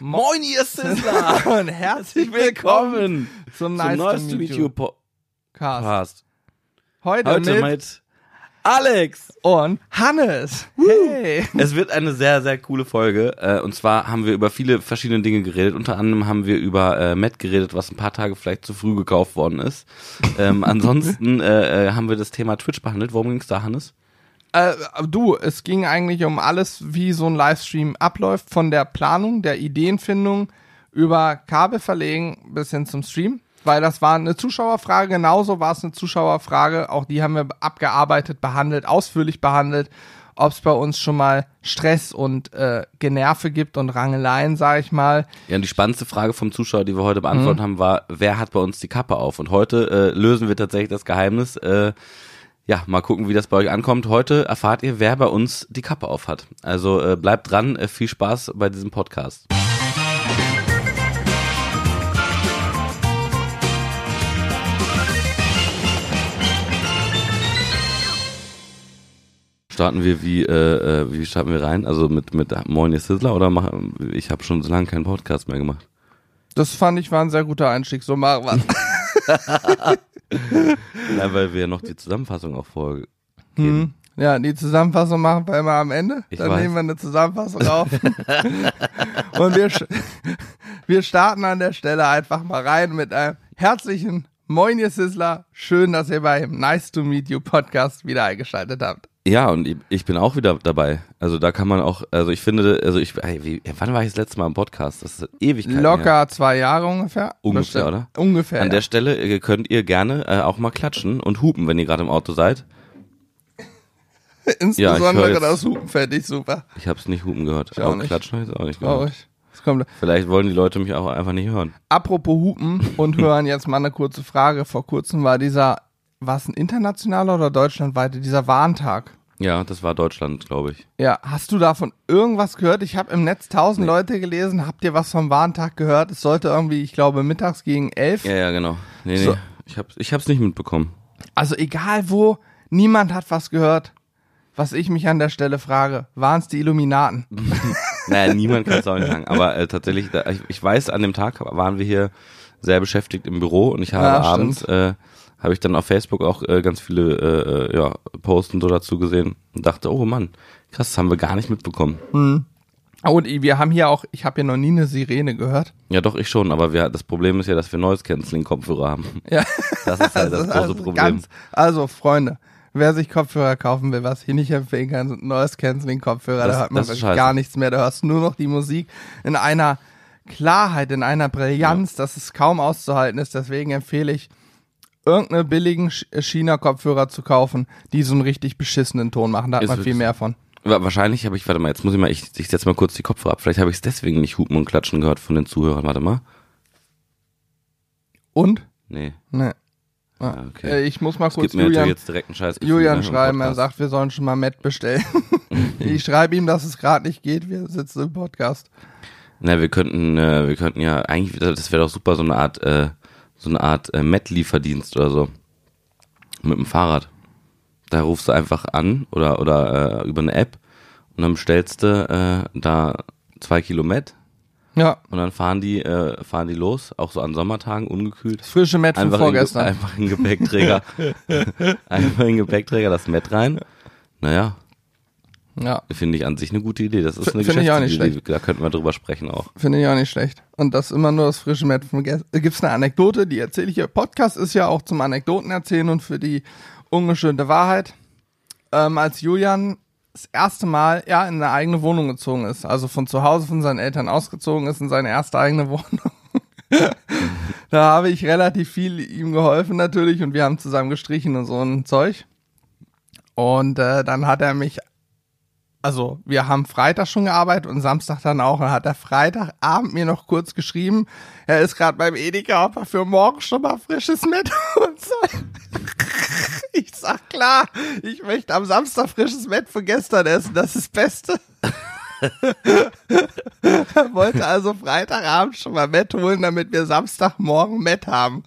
Moin, ihr Sizzler! Und herzlich willkommen zum, Nice neuesten to Meet You. Podcast. Heute, Heute mit, mit Alex. und Hannes. Hey. Es wird eine sehr, sehr coole Folge. Äh, Und zwar haben wir über viele verschiedene Dinge geredet. Unter anderem haben wir über äh, Matt geredet, was ein paar Tage vielleicht zu früh gekauft worden ist. Ähm, ansonsten äh, äh, haben wir das Thema Twitch behandelt. Worum ging es da, Hannes? Äh, du, es ging eigentlich um alles, wie so ein Livestream abläuft, von der Planung, der Ideenfindung über Kabel verlegen bis hin zum Stream. Weil das war eine Zuschauerfrage, genauso war es eine Zuschauerfrage. Auch die haben wir abgearbeitet, behandelt, ausführlich behandelt. Ob es bei uns schon mal Stress und äh, Generve gibt und Rangeleien, sag ich mal. Ja, und die spannendste Frage vom Zuschauer, die wir heute beantwortet haben, war, wer hat bei uns die Kappe auf? Und heute äh, lösen wir tatsächlich das Geheimnis. Äh, ja, mal gucken, wie das bei euch ankommt. Heute erfahrt ihr, wer bei uns die Kappe auf hat. Also äh, bleibt dran, äh, viel Spaß bei diesem Podcast. Starten wir wie äh, äh, wie starten wir rein? Also mit mit Moin ihr Sizzler oder mach, ich habe schon so lange keinen Podcast mehr gemacht. Das fand ich war ein sehr guter Einstieg. So machen wir. Ja, weil wir noch die Zusammenfassung auch vor. Hm. Ja, die Zusammenfassung machen wir immer am Ende. Ich Dann weiß. nehmen wir eine Zusammenfassung auf. Und wir, wir starten an der Stelle einfach mal rein mit einem herzlichen Moin, ihr Sizzler. Schön, dass ihr beim Nice to Meet You Podcast wieder eingeschaltet habt. Ja, und ich, ich bin auch wieder dabei. Also da kann man auch, also ich finde, also ich, ey, wie, wann war ich das letzte Mal im Podcast? Das ist Ewigkeit. Locker zwei Jahre ungefähr. Ungefähr, oder? Ungefähr. An ja. der Stelle äh, könnt ihr gerne äh, auch mal klatschen und hupen, wenn ihr gerade im Auto seid. Insbesondere jetzt- das Hupen fände ich super. Ich habe es nicht hupen gehört. Ich auch nicht. klatschen habe ich auch nicht gehört. Traurig. Kommt. Vielleicht wollen die Leute mich auch einfach nicht hören. Apropos Hupen und hören jetzt mal eine kurze Frage. Vor kurzem war dieser, war es ein internationaler oder deutschlandweiter, dieser Warntag. Ja, das war Deutschland, glaube ich. Ja, hast du davon irgendwas gehört? Ich habe im Netz tausend Leute gelesen. Habt ihr was vom Warntag gehört? Es sollte irgendwie, ich glaube, mittags gegen elf. Ja, ja, genau. Nee, nee. So. Ich hab's, ich hab's nicht mitbekommen. Also egal wo, niemand hat was gehört. Was ich mich an der Stelle frage, waren es die Illuminaten? Naja, niemand kann es auch nicht sagen. Aber äh, tatsächlich, da, ich, ich weiß, an dem Tag waren wir hier sehr beschäftigt im Büro und ich habe Ja, abends, äh, habe ich dann auf Facebook auch äh, ganz viele äh, äh, ja, Posts und so dazu gesehen und dachte, oh Mann, krass, das haben wir gar nicht mitbekommen. Und wir haben hier auch, ich habe hier noch nie eine Sirene gehört. Ja, doch, ich schon, aber wir, das Problem ist ja, dass wir Noise Canceling Kopfhörer haben. Ja. Das ist halt das große also Problem. Ganz, also Freunde, wer sich Kopfhörer kaufen will, was ich nicht empfehlen kann, sind Noise Cancelling Kopfhörer. Das- da hört man das wirklich scheiße. gar nichts mehr. Da hörst du nur noch die Musik in einer Klarheit, in einer Brillanz, dass es kaum auszuhalten ist. Deswegen empfehle ich, irgendeine billigen Sch- China-Kopfhörer zu kaufen, die so einen richtig beschissenen Ton machen. Da hat Ist man viel mehr von. Wa- Wahrscheinlich habe ich, warte mal, jetzt muss ich mal, ich, ich setze mal kurz die Kopfhörer ab. Vielleicht habe ich es deswegen nicht hupen und klatschen gehört von den Zuhörern. Warte mal. Und? Nee. Ne. Ja, okay. Äh, Ich muss mal kurz Julian, jetzt direkt einen scheiß Julian schreiben. Er sagt, wir sollen schon mal Matt bestellen. ich schreibe ihm, dass es gerade nicht geht. Wir sitzen im Podcast. Na, wir könnten, äh, wir könnten ja eigentlich, das wäre doch super, so eine Art, äh, so eine Art äh, Met-Lieferdienst oder so. Mit dem Fahrrad. Da rufst du einfach an oder oder äh, über eine App und dann bestellst du äh, da zwei Kilo Met Ja, und dann fahren die, äh, fahren die los, auch so an Sommertagen, ungekühlt. frische Matt von Einfach in, vorgestern. einfach in den Gepäckträger, einfach in den Gepäckträger das Met rein. Naja, Ja, finde ich an sich eine gute Idee. Das ist eine finde ich auch nicht Geschäftsidee. Da könnten wir drüber sprechen auch. finde ich auch nicht schlecht. Und das immer nur das frische Matt von gestern. Gibt es eine Anekdote, die erzähle ich hier. Podcast ist ja auch zum Anekdoten erzählen und für die ungeschönte Wahrheit. Ähm, als Julian das erste Mal ja in eine eigene Wohnung gezogen ist, also von zu Hause von seinen Eltern ausgezogen ist in seine erste eigene Wohnung. da habe ich relativ viel ihm geholfen natürlich und wir haben zusammen gestrichen und so ein Zeug. Und äh, dann hat er mich also wir haben Freitag schon gearbeitet und Samstag dann auch. Dann hat er Freitagabend mir noch kurz geschrieben, er ist gerade beim Edeka, ob er für morgen schon mal frisches Met und so. Ich sag klar, ich möchte am Samstag frisches Met von gestern essen, das ist das Beste. er wollte also Freitagabend schon mal Met holen, damit wir Samstagmorgen Met haben.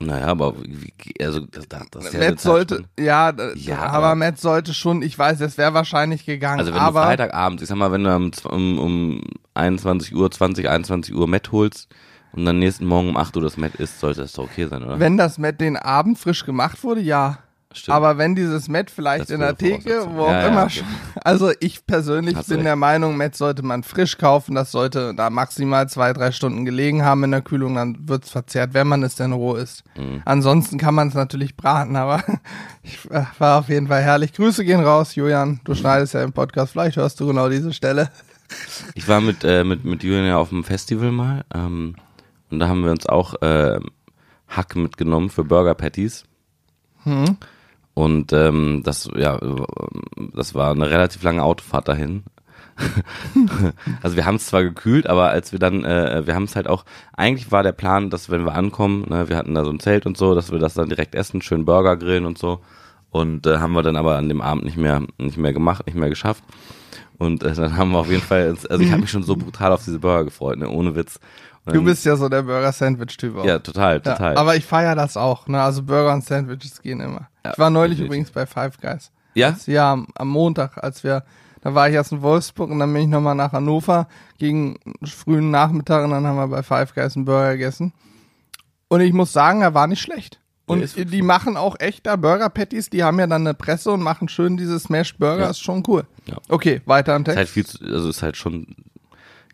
Naja, aber wie, also das, das, ist ja Matt sollte, ja, Ja, aber, Matt sollte schon, ich weiß, es wäre wahrscheinlich gegangen, Also wenn aber du Freitagabend, ich sag mal, wenn du um, um, um 21 Uhr, 20, 21 Uhr Met holst und dann nächsten Morgen um 8 Uhr das Met isst, sollte das doch okay sein, oder? wenn das Matt den Abend frisch gemacht wurde, ja. Stimmt. Aber wenn dieses Matt vielleicht Das in der Theke, wo auch Ja, ja, immer okay. schon. Also ich persönlich Hast bin recht. der Meinung, Matt sollte man frisch kaufen. Das sollte da maximal zwei, drei Stunden gelegen haben in der Kühlung, dann wird's verzehrt, wenn man es denn roh isst. Mhm. Ansonsten kann man es natürlich braten, aber ich, äh, war auf jeden Fall herrlich. Grüße gehen raus, Julian. Du schneidest ja im Podcast, vielleicht hörst du genau diese Stelle. Ich war mit, äh, mit, mit Julian ja auf dem Festival mal ähm, und da haben wir uns auch äh, Hack mitgenommen für Burger Patties. Hm. Und ähm, das, ja, das war eine relativ lange Autofahrt dahin. also wir haben es zwar gekühlt, aber als wir dann, äh, wir haben es halt auch, eigentlich war der Plan, dass wenn wir ankommen, ne, wir hatten da so ein Zelt und so, dass wir das dann direkt essen, schön Burger grillen und so. Und äh, haben wir dann aber an dem Abend nicht mehr, nicht mehr gemacht, nicht mehr geschafft. Und äh, dann haben wir auf jeden Fall, also ich habe mich schon so brutal auf diese Burger gefreut, ne, ohne Witz. Und Du dann- bist ja so der Burger-Sandwich-Typ auch. ja total, Ja, total. aber ich feiere das auch. Ne? Also Burger und Sandwiches gehen immer. Ich war neulich definitiv. übrigens bei Five Guys. ja, Ja, am, am Montag, als wir, da war ich erst in Wolfsburg und dann bin ich nochmal nach Hannover gegen frühen Nachmittag und dann haben wir bei Five Guys einen Burger gegessen. Und ich muss sagen, er war nicht schlecht. Und die machen auch echt da Burger Patties, die haben ja dann eine Presse und machen schön diese Smash Burger, Ja. ist schon cool. Ja. Okay, weiter am ist halt Text. viel, zu, also ist halt schon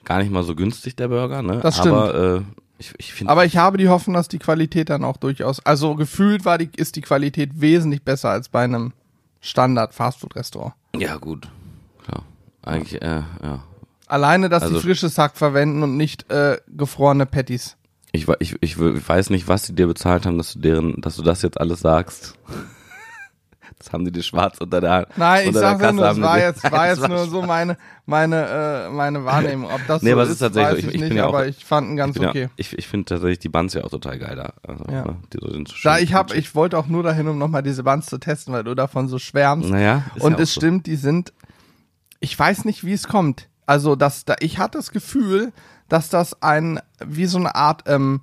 gar nicht mal so günstig der Burger, ne? Das stimmt. Aber äh, ich, ich Aber ich habe die Hoffnung, dass die Qualität dann auch durchaus, also gefühlt war die, ist die Qualität wesentlich besser als bei einem Standard Fastfood Restaurant. ja gut, klar, eigentlich, äh, ja. Alleine, dass Also- sie frisches Hack verwenden und nicht äh, gefrorene Patties. Ich, ich, ich weiß nicht, was sie dir bezahlt haben, dass du deren, dass du das jetzt alles sagst. Das haben die dir schwarz unter der Hand. Nein, ich Kasse nur, das war jetzt, war Das jetzt nur so meine, meine, äh, meine Wahrnehmung. Ob das Nee, so aber es ist, ist tatsächlich weiß ich, Ich- ich bin nicht, ja auch- aber ich fand ihn Ich, ganz bin okay. ja, ich, ich finde tatsächlich die Buns ja auch total geil da. Also, Ja. ne, die so sind so Da ich flutschig. ich wollte auch nur dahin, um nochmal diese Buns zu testen, weil du davon so schwärmst. Naja, und ja es so. stimmt, die sind, ich weiß nicht, wie es kommt. Also, dass da, ich hatte das Gefühl, dass das ein, wie so eine Art, ähm,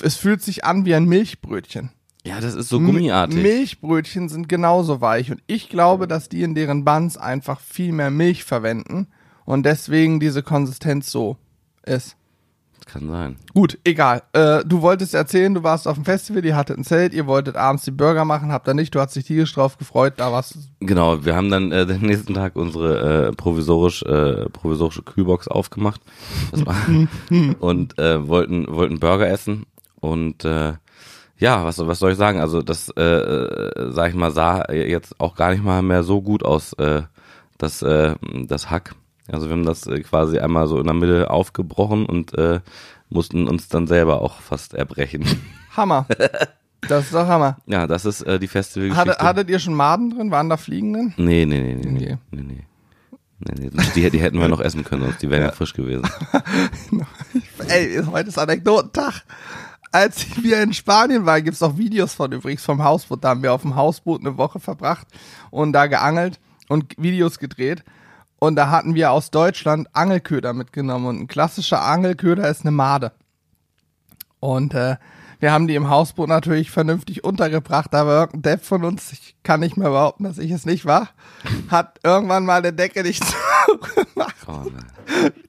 es fühlt sich an wie ein Milchbrötchen. Ja, das ist so gummiartig. Milchbrötchen sind genauso weich und ich glaube, dass die in deren Buns einfach viel mehr Milch verwenden und deswegen diese Konsistenz so ist. Kann sein. Gut, egal. Äh, du wolltest erzählen, du warst auf dem Festival, ihr hattet ein Zelt, ihr wolltet abends die Burger machen, habt ihr nicht, du hast dich tierisch drauf gefreut, da warst du. Genau, wir haben dann äh, den nächsten Tag unsere äh, provisorisch äh, provisorische Kühlbox aufgemacht und äh, wollten wollten Burger essen und äh, ja, was was soll ich sagen? Also das äh, äh, sag ich mal sah jetzt auch gar nicht mal mehr so gut aus äh, das äh, das Hack. Also wir haben das äh, quasi einmal so in der Mitte aufgebrochen und äh, mussten uns dann selber auch fast erbrechen. Hammer. Das ist doch Hammer. ja, das ist äh, die Festivalgeschichte. Hatte, hattet ihr schon Maden drin? Waren da Fliegen drin? Nee, nee, nee, nee, nee, Okay. nee, nee. nee, nee. Die, die hätten wir noch essen können, sonst die wären ja. frisch gewesen. Ey, heute ist Anekdotentag. Als wir in Spanien waren, gibt's auch Videos von übrigens vom Hausboot. Da haben wir auf dem Hausboot eine Woche verbracht und da geangelt und Videos gedreht. Und da hatten wir aus Deutschland Angelköder mitgenommen. Und ein klassischer Angelköder ist eine Made. Und äh, wir haben die im Hausboot natürlich vernünftig untergebracht, aber irgendein Depp von uns, ich kann nicht mehr behaupten, dass ich es nicht war, hat irgendwann mal eine Decke nicht zugemacht Oh,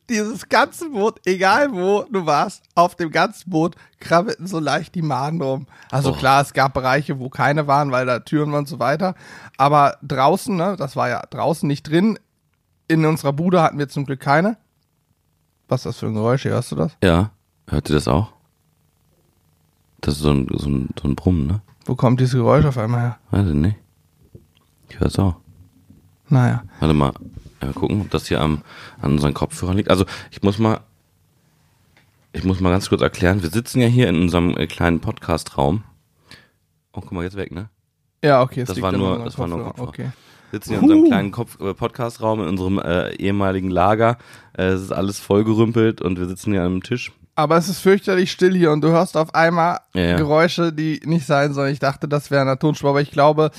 dieses ganze Boot, egal wo du warst, auf dem ganzen Boot krabbelten so leicht die Maden rum. Also Oh. klar, es gab Bereiche, wo keine waren, weil da Türen waren und so weiter. Aber draußen, ne, das war ja draußen nicht drin. In unserer Bude hatten wir zum Glück keine. Was ist das für ein Geräusch? Hörst du das? Ja, hört ihr das auch? Das ist so ein, so ein, so ein Brummen, ne? Wo kommt dieses Geräusch auf einmal her? Weiß ich nicht. Ich höre es auch. Naja. Warte mal. Ja, gucken, ob das hier am, an unseren Kopfhörern liegt. Also, ich muss mal, ich muss mal ganz kurz erklären. Wir sitzen ja hier in unserem äh, kleinen Podcast-Raum. Oh, guck mal, jetzt weg, ne? Ja, okay. Das war nur- das war nur Kopfhörer. Okay. sitzen hier in unserem kleinen Kopf äh, Podcast-Raum, in unserem äh, ehemaligen Lager. Äh, es ist alles vollgerümpelt und wir sitzen hier an einem Tisch. Aber es ist fürchterlich still hier und du hörst auf einmal Ja. Geräusche, die nicht sein sollen. Ich dachte, das wäre eine Tonspur, aber ich glaube,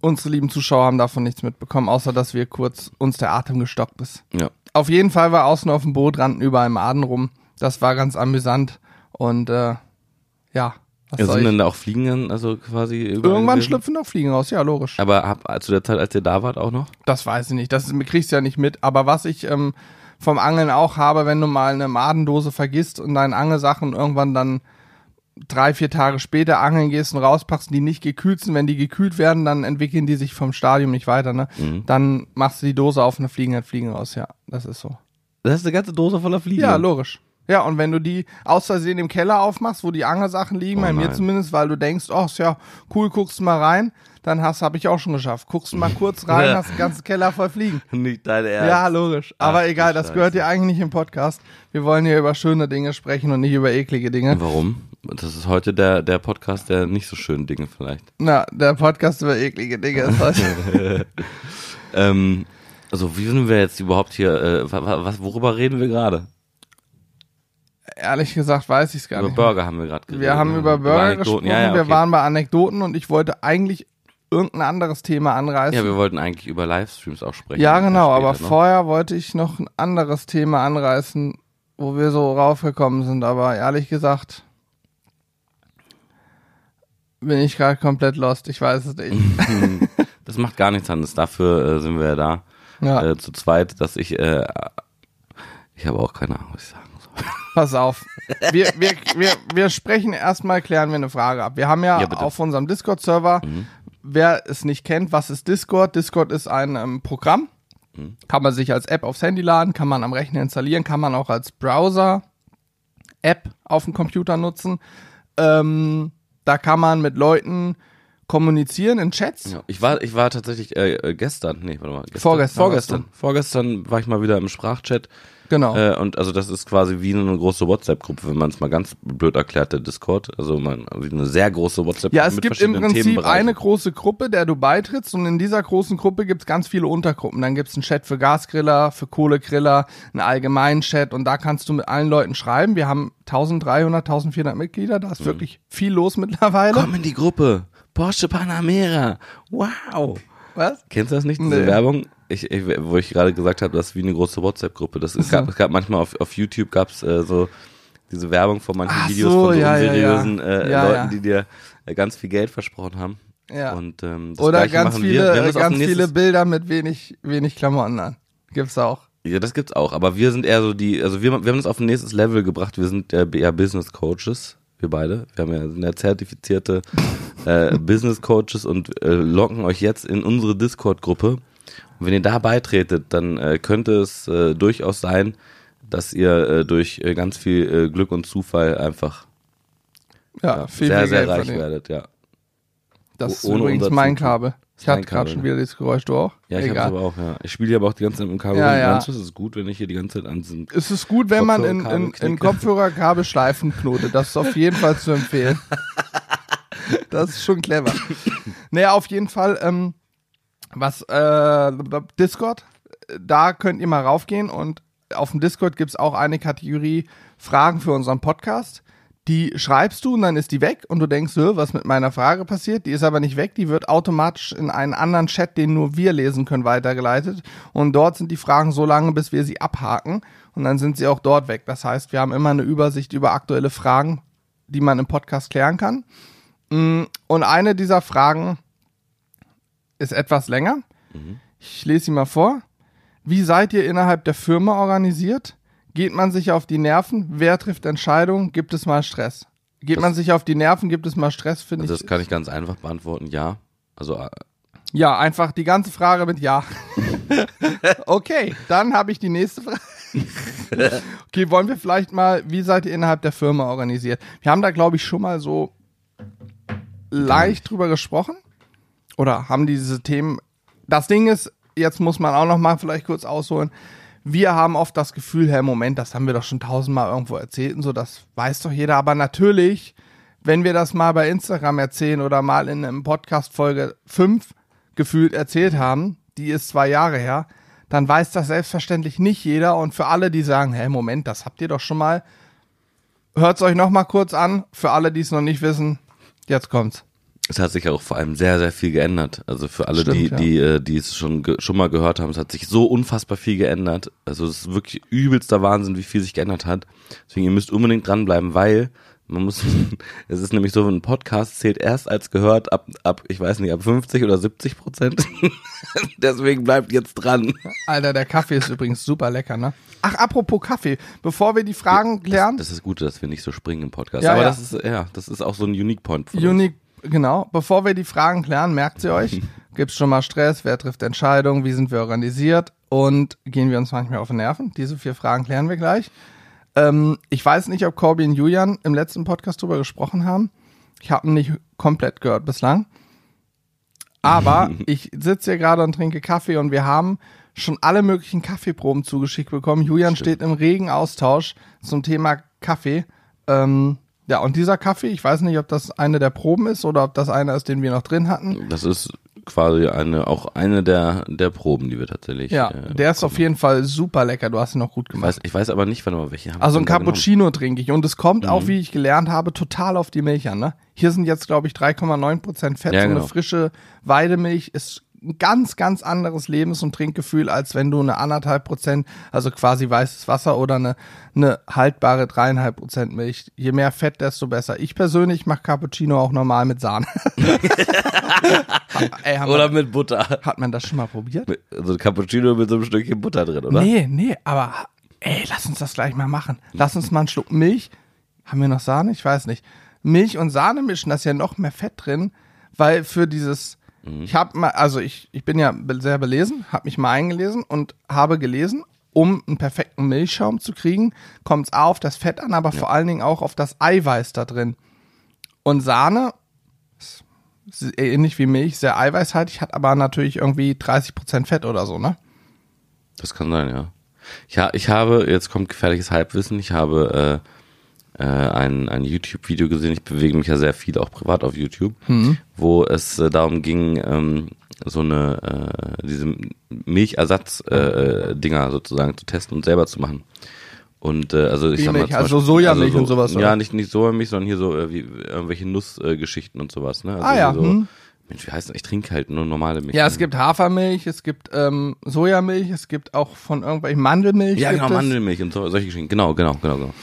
unsere lieben Zuschauer haben davon nichts mitbekommen, außer dass wir kurz uns der Atem gestockt ist. Ja. Auf jeden Fall war außen auf dem Boot rannten überall Maden rum. Das war ganz amüsant und äh, ja, Was Ja, sind denn da auch Fliegen dann also quasi Irgendwann schlüpfen doch Fliegen raus, ja, logisch. Aber hab, zu der Zeit, als ihr da wart, auch noch? Das weiß ich nicht, das kriegst du ja nicht mit. Aber was ich ähm, vom Angeln auch habe, wenn du mal eine Madendose vergisst und deine Angelsachen irgendwann dann drei, vier Tage später angeln gehst und rauspackst, die nicht gekühlt sind, wenn die gekühlt werden, dann entwickeln die sich vom Stadium nicht weiter, ne? Mhm. Dann machst du die Dose auf und dann fliegen halt Fliegen raus, ja. Das ist so. Das ist eine ganze Dose voller Fliegen. Ja, logisch. Ja, und wenn du die aus Versehen im Keller aufmachst, wo die Angelsachen liegen, Oh bei mir zumindest, weil du denkst, oh, ist ja cool, guckst mal rein, dann hast, habe ich auch schon geschafft. Guckst du mal kurz rein, hast den ganzen Keller voll Fliegen. Nicht dein Ernst. Ja, logisch. Ach, Aber du egal, das gehört ja eigentlich nicht im Podcast. Wir wollen hier über schöne Dinge sprechen und nicht über eklige Dinge. Warum? Das ist heute der, der Podcast der nicht so schönen Dinge vielleicht. Na, der Podcast über eklige Dinge ist heute. Ähm, also wie sind wir jetzt überhaupt hier, äh, wa- wa- was, worüber reden wir gerade? Ehrlich gesagt weiß ich es gar Über nicht. Burger haben wir gerade geredet. Wir haben ne? über Burger Anekdoten. gesprochen, Ja, ja, wir okay. waren bei Anekdoten und ich wollte eigentlich irgendein anderes Thema anreißen. Ja, wir wollten eigentlich über Livestreams auch sprechen. Ja, genau, aber noch. vorher wollte ich noch ein anderes Thema anreißen, wo wir so raufgekommen sind, aber ehrlich gesagt bin ich gerade komplett lost, ich weiß es nicht. Das macht gar nichts anderes. Dafür äh, sind wir ja da Ja, äh, zu zweit, dass ich, äh, ich habe auch keine Ahnung, was ich sagen soll. pass auf. Wir, wir, wir, wir sprechen erstmal, klären wir eine Frage ab. Wir haben ja, Ja, auf unserem Discord-Server, Mhm. Wer es nicht kennt, was ist Discord? Discord ist ein ähm, Programm, Mhm. kann man sich als App aufs Handy laden, kann man am Rechner installieren, kann man auch als Browser-App auf dem Computer nutzen. Ähm, da kann man mit Leuten kommunizieren in Chats. Ja, ich war, ich war tatsächlich äh, äh, gestern, nee, warte mal, gestern, Vorgestern vorgestern, vorgestern war ich mal wieder im Sprachchat Genau. äh, und also das ist quasi wie eine große WhatsApp-Gruppe, wenn man es mal ganz blöd erklärt, der Discord, also man, wie eine sehr große WhatsApp-Gruppe Ja, es mit gibt im Prinzip eine große Gruppe, der du beitrittst und in dieser großen Gruppe gibt's ganz viele Untergruppen. Dann gibt's einen Chat für Gasgriller, für Kohlegriller, einen allgemeinen Chat und da kannst du mit allen Leuten schreiben. Wir haben 1300, 1400 Mitglieder, da ist Mhm. wirklich viel los mittlerweile. Komm in die Gruppe, Porsche Panamera, wow. Was? Kennst du das nicht, diese Nee. Werbung? Ich, ich, wo ich gerade gesagt habe, das ist wie eine große WhatsApp-Gruppe. Das es gab, es gab manchmal auf, auf YouTube gab's äh, so diese Werbung von manchen Ach Videos so, von so ja, ja, unseriösen ja. Äh, Ja, Leuten, ja. die dir äh, ganz viel Geld versprochen haben. Ja. Und, ähm, Oder ganz viele, wir. Wir ganz viele Bilder mit wenig, wenig Klamotten an. Gibt's auch. Ja, das gibt's auch. Aber wir sind eher so die, also wir, wir haben das auf ein nächstes Level gebracht. Wir sind äh, eher Business Coaches. Wir beide. Wir haben ja, sind ja zertifizierte äh, Business Coaches und äh, locken euch jetzt in unsere Discord-Gruppe. Und wenn ihr da beitretet, dann äh, könnte es äh, durchaus sein, dass ihr äh, durch äh, ganz viel äh, Glück und Zufall einfach Ja, ja, viel, sehr, viel sehr Geld reich verdienen. werdet. Ja, Das ist ohne übrigens mein. Kabel. Ich hatte gerade schon wieder dieses Geräusch, du auch? ja ich habe aber auch. Ja, ich spiele aber auch die ganze Zeit mit dem Kabel. Ja, ja. Es ist gut, wenn ich hier die ganze Zeit an diesem Es ist gut, wenn man in, in, in. Kopfhörerkabel Schleifen knotet. Das ist auf jeden Fall zu empfehlen. Das ist schon clever. Naja, auf jeden Fall, ähm, was, äh, Discord, da könnt ihr mal raufgehen und auf dem Discord gibt's auch eine Kategorie Fragen für unseren Podcast. Die schreibst du und dann ist die weg und du denkst, "Hä, was mit meiner Frage passiert? Die ist aber nicht weg, die wird automatisch in einen anderen Chat, den nur wir lesen können, weitergeleitet. Und dort sind die Fragen so lange, bis wir sie abhaken und dann sind sie auch dort weg. Das heißt, wir haben immer eine Übersicht über aktuelle Fragen, die man im Podcast klären kann. Mm, Und eine dieser Fragen ist etwas länger. Ich lese sie mal vor. Wie seid ihr innerhalb der Firma organisiert? Geht man sich auf die Nerven? Wer trifft Entscheidungen? Gibt es mal Stress? Geht man sich auf die Nerven? Gibt es mal Stress? Finde Also ich. das kann ich ganz einfach beantworten, ja. Also äh, Ja, einfach die ganze Frage mit Ja. okay, dann habe ich die nächste Frage. okay, wollen wir vielleicht mal, wie seid ihr innerhalb der Firma organisiert? Wir haben da, glaube ich, schon mal so leicht drüber gesprochen. Oder haben diese Themen. Das Ding ist, jetzt muss man auch noch mal vielleicht kurz ausholen. Wir haben oft das Gefühl, hey, Moment, das haben wir doch schon tausendmal irgendwo erzählt und so, das weiß doch jeder. Aber natürlich, wenn wir das mal bei Instagram erzählen oder mal in einem Podcast Folge 5 gefühlt erzählt haben, die ist zwei Jahre her, dann weiß das selbstverständlich nicht jeder. Und für alle, die sagen, hey, Moment, das habt ihr doch schon mal, hört es euch noch mal kurz an. Für alle, die es noch nicht wissen, jetzt kommt's. Es hat sich auch vor allem sehr, sehr viel geändert. Also für alle, Stimmt, die, ja. die, äh, die es schon, schon mal gehört haben, es hat sich so unfassbar viel geändert. Also es ist wirklich übelster Wahnsinn, wie viel sich geändert hat. Deswegen, ihr müsst unbedingt dranbleiben, weil Man muss, es ist nämlich so, ein Podcast zählt erst als gehört ab, ab, ich weiß nicht, ab 50 oder 70 Prozent. Deswegen bleibt jetzt dran. Alter, der Kaffee ist übrigens super lecker, ne? Ach, apropos Kaffee, bevor wir die Fragen klären. Das, das ist gut, dass wir nicht so springen im Podcast. Ja, Aber ja. das ist, ja, das ist auch so ein Unique Point. Unique, genau. Bevor wir die Fragen klären, merkt sie euch, gibt's schon mal Stress, wer trifft Entscheidungen, wie sind wir organisiert und gehen wir uns manchmal auf den Nerven? Diese vier Fragen klären wir gleich. Ähm, ich weiß nicht, ob Corby und Julian im letzten Podcast drüber gesprochen haben. Ich habe ihn nicht komplett gehört bislang. Aber ich sitze hier gerade und trinke Kaffee und wir haben schon alle möglichen Kaffeeproben zugeschickt bekommen. Julian steht im regen Austausch zum Thema Kaffee. Ähm, ja, und dieser Kaffee, ich weiß nicht, ob das eine der Proben ist oder ob das einer ist, den wir noch drin hatten. Das ist quasi eine, auch eine der, der Proben, die wir tatsächlich. Ja, äh, der ist auf jeden Fall super lecker. Du hast ihn noch gut ich gemacht. weiß, ich weiß aber nicht, warte mal, welche haben Also wir ein? Cappuccino trinke ich und es kommt Mhm. auch, wie ich gelernt habe, total auf die Milch an. Ne? Hier sind jetzt, glaube ich, 3,9% Fett. Ja, so genau. eine frische Weidemilch ist ein ganz, ganz anderes Lebens- und Trinkgefühl, als wenn du eine anderthalb Prozent, also quasi weißes Wasser oder eine, eine haltbare dreieinhalb Prozent Milch. Je mehr Fett, desto besser. Ich persönlich mache Cappuccino auch normal mit Sahne. Ey, Oder wir, mit Butter. hat man das schon mal probiert? So ein Cappuccino mit so einem Stückchen Butter drin, oder? Nee, nee, aber ey, lass uns das gleich mal machen. Lass uns mal einen Schluck Milch. Haben wir noch Sahne? Ich weiß nicht. Milch und Sahne mischen, da ist ja noch mehr Fett drin, weil für dieses ich habe mal also ich ich bin ja sehr belesen, habe mich mal eingelesen und habe gelesen, um einen perfekten Milchschaum zu kriegen, kommt es auf das Fett an, aber vor allen Dingen auch auf das Eiweiß da drin. Und Sahne ähnlich wie Milch, sehr eiweißhaltig, hat aber natürlich irgendwie 30% Fett oder so, ne? Das kann sein, ja. Ich, ha ich habe, jetzt kommt gefährliches Halbwissen, ich habe äh, äh, ein, ein YouTube-Video gesehen, ich bewege mich ja sehr viel auch privat auf YouTube, wo es äh, darum ging, ähm, so eine, äh, diese Milchersatz-Dinger äh, Dinger sozusagen zu testen und selber zu machen. Und äh, also ich Wie sag mal, Also Beispiel- Sojamilch und sowas, Ja, oder? nicht, nicht Sojamilch, sondern hier so äh, wie irgendwelche Nussgeschichten äh, Geschichten und sowas. Ne? Also Ah ja, So, hm. Mensch, wie heißt das? Ich trinke halt nur normale Milch. Ja, es gibt Hafermilch, es gibt ähm, Sojamilch, es gibt auch von irgendwelchen Mandelmilch. Ja, genau. Mandelmilch und so, solche Geschichten. Genau, genau, genau, genau.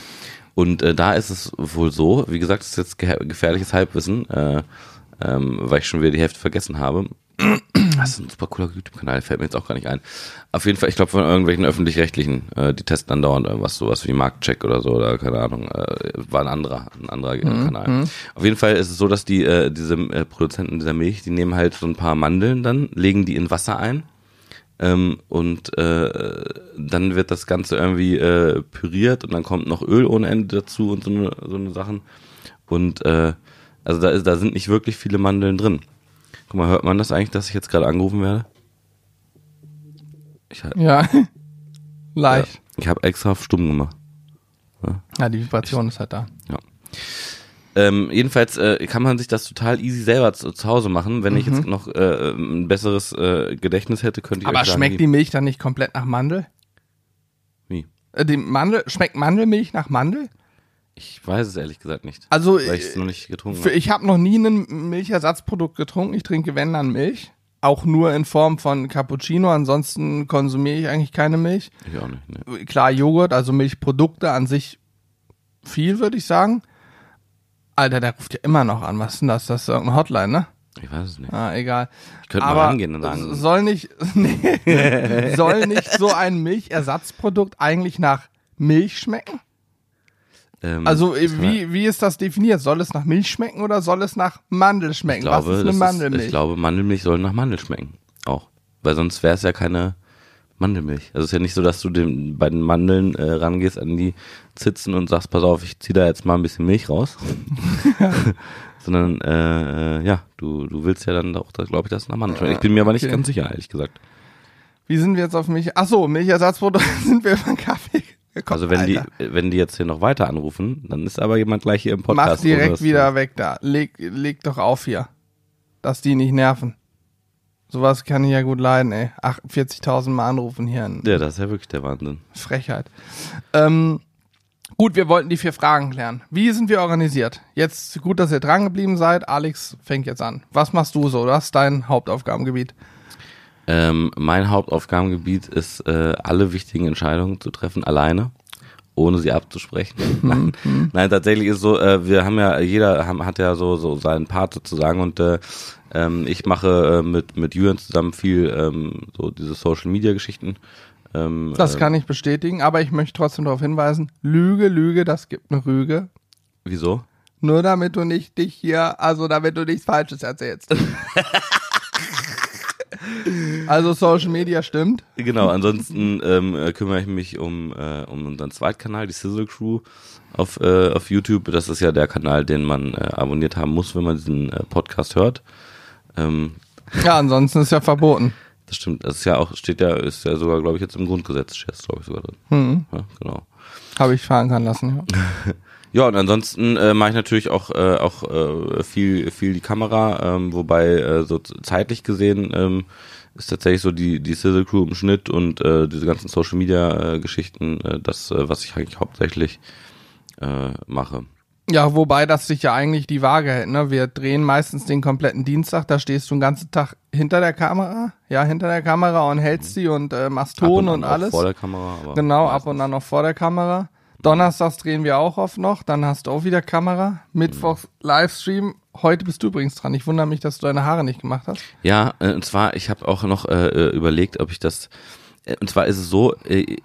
Und äh, da ist es wohl so, wie gesagt, das ist jetzt ge gefährliches Halbwissen, äh, ähm, weil ich schon wieder die Hälfte vergessen habe. Das ist ein super cooler YouTube-Kanal, fällt mir jetzt auch gar nicht ein. Auf jeden Fall, ich glaube von irgendwelchen öffentlich-rechtlichen, äh, die testen andauernd irgendwas, sowas wie Marktcheck oder so, oder keine Ahnung, äh, war ein anderer, ein anderer äh, Kanal. Auf jeden Fall ist es so, dass die, äh, diese äh, Produzenten dieser Milch, die nehmen halt so ein paar Mandeln dann, legen die in Wasser ein ähm, und äh, dann wird das Ganze irgendwie äh, püriert und dann kommt noch Öl ohne Ende dazu und so eine, so eine Sachen. Und äh, also da, ist, da sind nicht wirklich viele Mandeln drin. Guck mal, hört man das eigentlich, dass ich jetzt gerade angerufen werde? Ich, ha- Ja, leicht. ich habe extra auf stumm gemacht. Ja. die Vibration ist halt da. Ja. Ähm, jedenfalls äh, kann man sich das total easy selber zu, zu Hause machen. Wenn ich jetzt noch äh, ein besseres äh, Gedächtnis hätte, könnte ich Aber euch sagen, schmeckt die Milch dann nicht komplett nach Mandel? Wie? Äh, die Mandel, schmeckt Mandelmilch nach Mandel? Ich weiß es ehrlich gesagt nicht. Also, weil ich es äh, noch nicht getrunken habe. ich habe noch nie ein Milchersatzprodukt getrunken. Ich trinke, wenn dann Milch. Auch nur in Form von Cappuccino. Ansonsten konsumiere ich eigentlich keine Milch. Ich auch nicht. Ne. Klar, Joghurt, also Milchprodukte an sich viel, würde ich sagen. Alter, der ruft ja immer noch an. Was ist denn das? Das ist irgendeine Hotline, ne? Ich weiß es nicht. Ah, egal. Ich könnte mal Aber rangehen und sagen. soll nicht, nee, soll nicht so ein Milchersatzprodukt eigentlich nach Milch schmecken? Ähm, Also äh, wie, wie ist das definiert? Soll es nach Milch schmecken oder soll es nach Mandel schmecken? ich glaube, Was ist eine Mandelmilch? ich glaube, Mandelmilch soll nach Mandel schmecken. Auch. Weil sonst wäre es ja keine Mandelmilch. Also es ist ja nicht so, dass du den, bei den Mandeln äh, rangehst an die Zitzen und sagst, pass auf, ich zieh da jetzt mal ein bisschen Milch raus. Sondern, äh, äh, ja, du, du willst ja dann auch, glaube ich, das nach Mandel schmecken. Ich bin mir aber nicht Okay. ganz sicher, ehrlich gesagt. Wie sind wir jetzt auf Milch? Ach so, Milchersatzprodukt sind wir über Kaffee gekommen. Also wenn die, Alter. wenn die jetzt hier noch weiter anrufen, dann ist aber jemand gleich hier im Podcast. Mach direkt wieder weg da. Leg, leg doch auf hier. Dass die nicht nerven. Sowas kann ich ja gut leiden, ey. 48.000 Mal anrufen hier. in Ja, das ist ja wirklich der Wahnsinn. Frechheit. Ähm, gut, wir wollten die vier Fragen klären. Wie sind wir organisiert? Jetzt gut, dass ihr dran geblieben seid. Alex fängt jetzt an. Was machst du so? Was ist dein Hauptaufgabengebiet? Ähm, mein Hauptaufgabengebiet ist, äh, alle wichtigen Entscheidungen zu treffen alleine ohne sie abzusprechen. nein, nein, tatsächlich ist so, äh, wir haben ja, jeder haben, hat ja so, so seinen Part sozusagen und äh, ähm, ich mache äh, mit, mit Julian zusammen viel ähm, so diese Social Media Geschichten. Ähm, Das äh, kann ich bestätigen, aber ich möchte trotzdem darauf hinweisen, Lüge, Lüge, das gibt eine Rüge. Wieso? Nur damit du nicht dich hier, also damit du nichts Falsches erzählst. also Social Media stimmt. Genau, ansonsten ähm, äh, kümmere ich mich um, äh, um unseren Zweitkanal, die Sizzle Crew auf, äh, auf YouTube. Das ist ja der Kanal, den man äh, abonniert haben muss, wenn man diesen äh, Podcast hört. Ähm, Ja, ansonsten ist ja verboten. das stimmt, das ist ja auch, steht ja, ist ja sogar, glaube ich, jetzt im Grundgesetz, steht das, glaube ich, sogar drin. Hm, Ja, genau. Habe ich verankern lassen. Ja. Ja, und ansonsten äh, mache ich natürlich auch, äh, auch äh, viel, viel die Kamera, ähm, wobei äh, so zeitlich gesehen ähm, ist tatsächlich so die, die Sizzle Crew im Schnitt und äh, diese ganzen Social Media äh, Geschichten, äh, das, äh, was ich eigentlich hauptsächlich äh, mache. Ja, wobei das sich ja eigentlich die Waage hält. Ne? Wir drehen meistens den kompletten Dienstag, da stehst du den ganzen Tag hinter der Kamera, ja, hinter der Kamera und hältst sie und äh, machst Ab Ton an und, auch alles. Vor der Kamera, aber Genau, ab und an noch vor der Kamera. Donnerstags drehen wir auch oft noch, dann hast du auch wieder Kamera. Mittwochs Livestream. Heute bist du übrigens dran. Ich wundere mich, dass du deine Haare nicht gemacht hast. Ja, äh, und zwar, ich habe auch noch äh, äh, überlegt, ob ich das. Äh, und zwar ist es so, äh,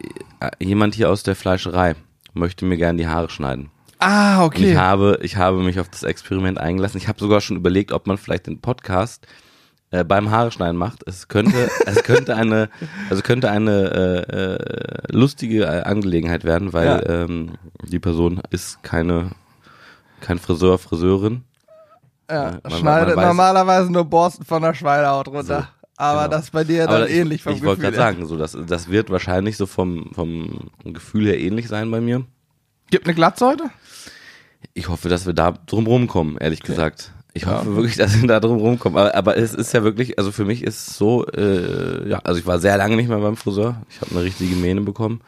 jemand hier aus der Fleischerei möchte mir gerne die Haare schneiden. Ah, Und ich habe, ich habe mich auf das Experiment eingelassen. Ich habe sogar schon überlegt, ob man vielleicht den Podcast äh, beim Haare schneiden macht. Es könnte, es könnte eine, also könnte eine äh, äh, lustige äh, Angelegenheit werden, weil Ja. ähm, die Person ist keine, kein Friseur, Friseurin. Ja, man- schneidet man weiß- normalerweise nur Borsten von der Schweinehaut runter. So, Aber genau. das bei dir dann Aber ähnlich ich, vom ich wollte Gefühl gerade her. sagen, so das, das wird wahrscheinlich so vom, vom Gefühl her ähnlich sein bei mir. Gibt eine Glatze heute? Ich hoffe, dass wir da drum rumkommen, ehrlich gesagt. Ich Ja. hoffe wirklich, dass wir da drum rumkommen. Aber, aber es ist ja wirklich, also für mich ist es so, äh, ja, also ich war sehr lange nicht mehr beim Friseur. Ich habe eine richtige Mähne bekommen.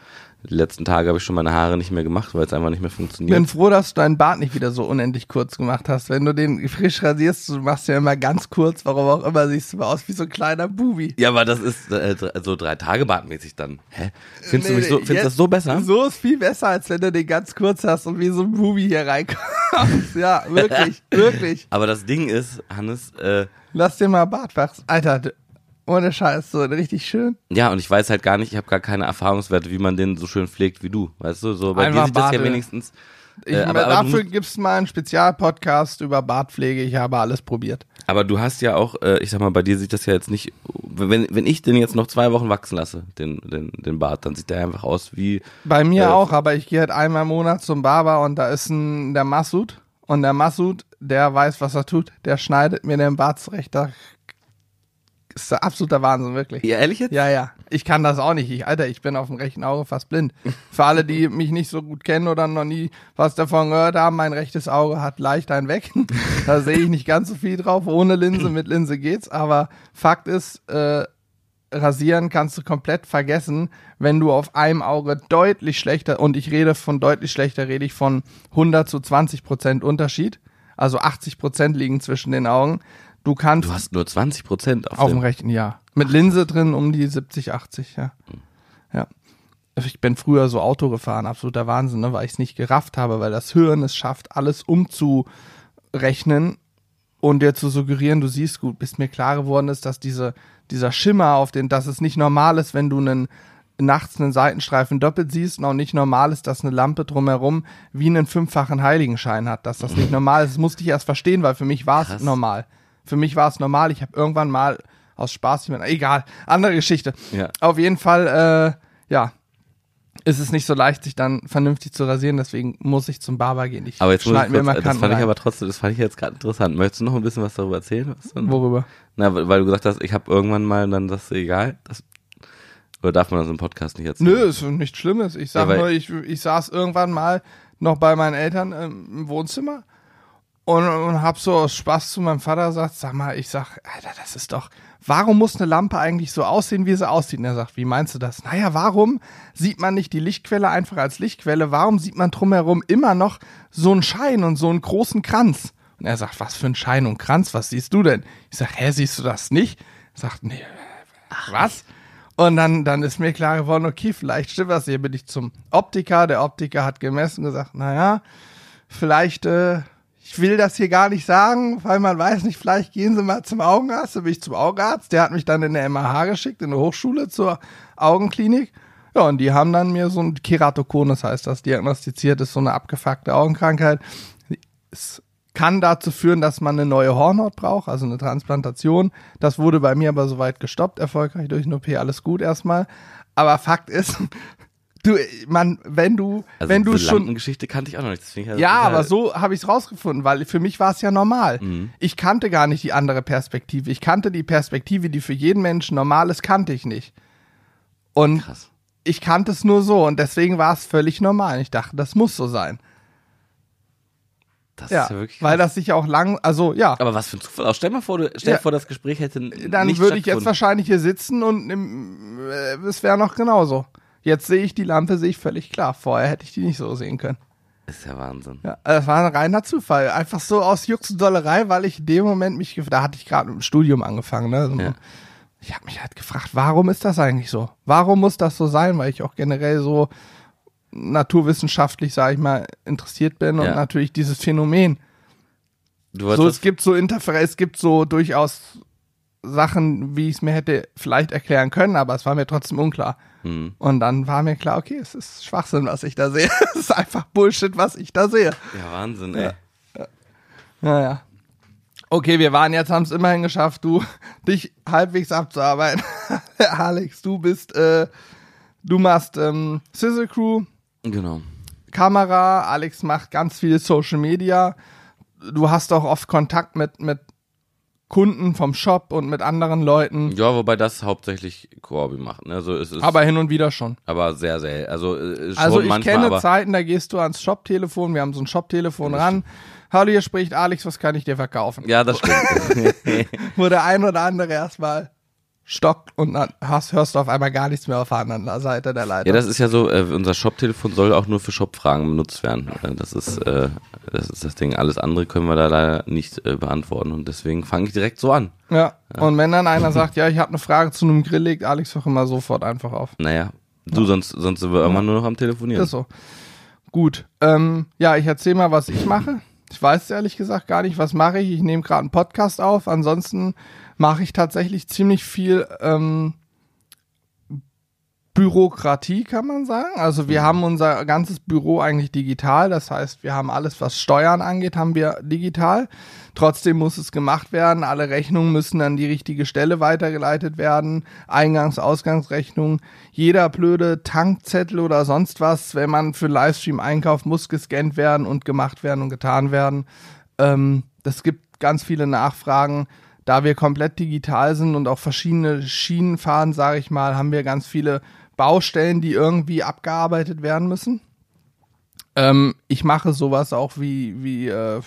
Die letzten Tage habe ich schon meine Haare nicht mehr gemacht, weil es einfach nicht mehr funktioniert. bin froh, dass du deinen Bart nicht wieder so unendlich kurz gemacht hast. Wenn du den frisch rasierst, du machst ja immer ganz kurz, warum auch immer, siehst du mal aus wie so ein kleiner Bubi. ja, aber das ist äh, so drei Tage bartmäßig dann. Hä? Findest Nee, du mich so, findest jetzt- das so besser? So ist viel besser, als wenn du den ganz kurz hast und wie so ein Bubi hier reinkommst. Ja, wirklich, wirklich. Aber das Ding ist, Hannes, äh, Lass dir mal Bart wachsen. Alter, ohne Scheiß, so richtig schön. Ja, und ich weiß halt gar nicht, ich habe gar keine Erfahrungswerte, wie man den so schön pflegt wie du. Weißt du, so bei Einfach dir sieht das ja Bade. wenigstens. Ich, Äh, aber- aber du dafür musst- gibt's mal einen Spezialpodcast über Bartpflege. Ich habe alles probiert. Aber du hast ja auch, äh, ich sag mal, bei dir sieht das ja jetzt nicht. Wenn, wenn ich den jetzt noch zwei Wochen wachsen lasse, den, den, den Bart, dann sieht der einfach aus wie. Bei mir Äh, auch, aber ich gehe halt einmal im Monat zum Barber und da ist ein, der Massoud. Und der Massoud, der weiß, was er tut. Der schneidet mir den Bart zurecht. Da ist der absoluter Wahnsinn, wirklich. Ja, ehrlich jetzt? Ja, ja. Ich kann das auch nicht. Ich, Alter, ich bin auf dem rechten Auge fast blind. Für alle, die mich nicht so gut kennen oder noch nie was davon gehört haben, mein rechtes Auge hat leicht ein Weg. Da sehe ich nicht ganz so viel drauf. Ohne Linse, mit Linse geht's. Aber Fakt ist, äh, rasieren kannst du komplett vergessen, wenn du auf einem Auge deutlich schlechter, und ich rede von deutlich schlechter, rede ich von 100 zu 20 Prozent Unterschied. Also 80 Prozent liegen zwischen den Augen. Du kannst Du hast nur 20 Prozent auf, auf dem dem. rechten, ja. Mit Linse drin um die 70, 80, ja. Ja. Ich bin früher so Auto gefahren, absoluter Wahnsinn, ne, weil ich es nicht gerafft habe, weil das Hirn es schafft, alles umzurechnen und dir zu suggerieren, du siehst gut, bis mir klar geworden ist, dass diese, dieser Schimmer auf den, dass es nicht normal ist, wenn du einen nachts einen Seitenstreifen doppelt siehst und auch nicht normal ist, dass eine Lampe drumherum wie einen fünffachen Heiligenschein hat, dass das nicht normal ist. Das musste ich erst verstehen, weil für mich war es normal. Für mich war es normal. Ich habe irgendwann mal aus Spaß, ich meine, egal, andere Geschichte. Ja. Auf jeden Fall, äh, ja, ist es nicht so leicht, sich dann vernünftig zu rasieren, deswegen muss ich zum Barber gehen. Ich Aber jetzt ich schneide mir kurz, immer das fand ich rein. aber trotzdem, das fand ich jetzt gerade interessant. Möchtest du noch ein bisschen was darüber erzählen? Worüber? Na, weil du gesagt hast, ich habe irgendwann mal dann das egal. Das, oder darf man das im Podcast nicht erzählen? Nö, ist nichts Schlimmes. Ich sag Ja, nur, ich, ich saß irgendwann mal noch bei meinen Eltern im Wohnzimmer und, und hab so aus Spaß zu meinem Vater gesagt, sag mal, ich sag, Alter, das ist doch, warum muss eine Lampe eigentlich so aussehen, wie sie aussieht? Und er sagt, wie meinst du das? Naja, warum sieht man nicht die Lichtquelle einfach als Lichtquelle? Warum sieht man drumherum immer noch so einen Schein und so einen großen Kranz? Und er sagt, was für ein Schein und Kranz, was siehst du denn? Ich sag, hä, siehst du das nicht? Er sagt, nee, was? Und dann, dann ist mir klar geworden, okay, vielleicht stimmt was. Hier bin ich zum Optiker. Der Optiker hat gemessen und gesagt, naja, vielleicht, äh, ich will das hier gar nicht sagen, weil man weiß nicht, vielleicht gehen Sie mal zum Augenarzt. Da bin ich zum Augenarzt. Der hat mich dann in der MH geschickt, in der Hochschule zur Augenklinik. Ja, und die haben dann mir so ein Keratokonus heißt das, diagnostiziert ist so eine abgefuckte Augenkrankheit. Es kann dazu führen, dass man eine neue Hornhaut braucht, also eine Transplantation. Das wurde bei mir aber soweit gestoppt, erfolgreich durch eine OP, alles gut erstmal. Aber Fakt ist, du, man, wenn du, Also wenn du schon, Lampengeschichte kannte ich auch noch nicht. deswegen- ja, ist aber so habe ich es rausgefunden, weil für mich war es ja normal. Mhm. Ich kannte gar nicht die andere Perspektive. Ich kannte die Perspektive, die für jeden Menschen normal ist, kannte ich nicht. Und Krass. ich kannte es nur so und deswegen war es völlig normal. Ich dachte, das muss so sein. Das Ja, ist ja wirklich weil das sich auch lang, also ja, Aber was für ein Zufall. Auch stell mal vor, du, stell Ja. vor, das Gespräch hätte dann würde ich jetzt wahrscheinlich hier sitzen und äh, es wäre noch genauso. Jetzt sehe ich die Lampe, sehe ich völlig klar. Vorher hätte ich die nicht so sehen können. Das ist ja Wahnsinn. Ja, das war ein reiner Zufall. Einfach so aus Juxendollerei, weil ich in dem Moment mich, da hatte ich gerade mit dem Studium angefangen, ne? So, Ja. Ich habe mich halt gefragt, warum ist das eigentlich so? Warum muss das so sein? Weil ich auch generell so naturwissenschaftlich, sage ich mal, interessiert bin und Ja. natürlich dieses Phänomen. So, es gibt so Interferenz, es gibt so durchaus Sachen, wie ich es mir hätte vielleicht erklären können, aber es war mir trotzdem unklar. Hm. Und dann war mir klar, okay, es ist Schwachsinn, was ich da sehe. es ist einfach Bullshit, was ich da sehe. Ja, Wahnsinn, ey. Naja. Okay, wir waren jetzt, haben es immerhin geschafft, du dich halbwegs abzuarbeiten. Alex, du bist, äh, du machst ähm, Sizzle Crew, Genau. Kamera, Alex macht ganz viel Social Media. Du hast auch oft Kontakt mit, mit Kunden vom Shop und mit anderen Leuten, Ja, wobei das hauptsächlich Corby macht. Ne? Also es ist aber hin und wieder schon. aber sehr, sehr. Also, äh, schon Also ich manchmal, kenne Zeiten, da gehst du ans Shop-Telefon, wir haben so ein Shop-Telefon ran. Hallo, hier spricht Alex, was kann ich dir verkaufen? Ja, das stimmt. Wo der ein oder andere erstmal stockt und dann hast, hörst du auf einmal gar nichts mehr auf der anderen Seite der Leitung. ja, das ist ja so, äh, unser Shop-Telefon soll auch nur für Shop-Fragen benutzt werden. Äh, das, ist, äh, das ist das Ding. Alles andere können wir da leider nicht äh, beantworten und deswegen fange ich direkt so an. ja. Und wenn dann einer sagt, ja, ich habe eine Frage zu einem Grill, legt Alex doch immer sofort einfach auf. Naja, du, sonst, sonst sind wir immer nur noch am Telefonieren. Ist so. Gut. Ähm, ja, ich erzähle mal, was ich mache. Ich weiß ehrlich gesagt gar nicht, was mache ich. Ich nehme gerade einen Podcast auf. Ansonsten mache ich tatsächlich ziemlich viel ähm, Bürokratie, kann man sagen. Also wir haben unser ganzes Büro eigentlich digital. Das heißt, wir haben alles, was Steuern angeht, haben wir digital. Trotzdem muss es gemacht werden. Alle Rechnungen müssen an die richtige Stelle weitergeleitet werden. Eingangs-, Ausgangsrechnung. Jeder blöde Tankzettel oder sonst was, wenn man für Livestream einkauft, muss gescannt werden und gemacht werden und getan werden. Ähm, das gibt ganz viele Nachfragen. Da wir komplett digital sind und auch verschiedene Schienen fahren, sage ich mal, haben wir ganz viele Baustellen, die irgendwie abgearbeitet werden müssen. Ähm, ich mache sowas auch wie, wie äh,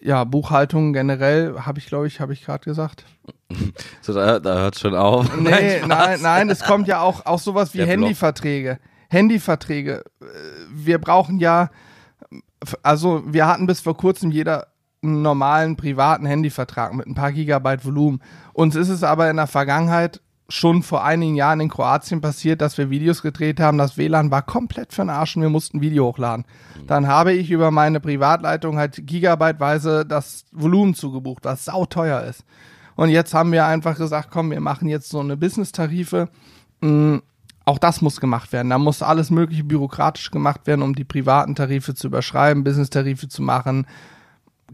ja, Buchhaltung generell, habe ich, glaube ich, habe ich gerade gesagt. So, da, da hört schon auf. Nee, Spaß. nein, nein, es kommt ja auch, auch sowas wie Der. Handyverträge. Handyverträge. Äh, Wir brauchen ja, also wir hatten bis vor kurzem jeder einen normalen privaten Handyvertrag mit ein paar Gigabyte Volumen. Uns ist es aber in der Vergangenheit schon vor einigen Jahren in Kroatien passiert, dass wir Videos gedreht haben. Das WLAN war komplett für den Arsch und wir mussten Video hochladen. Dann habe ich über meine Privatleitung halt gigabyteweise das Volumen zugebucht, was sauteuer ist. Und jetzt haben wir einfach gesagt, komm, wir machen jetzt so eine Business-Tarife. Mm, Auch das muss gemacht werden. Da muss alles mögliche bürokratisch gemacht werden, um die privaten Tarife zu überschreiben, Business-Tarife zu machen.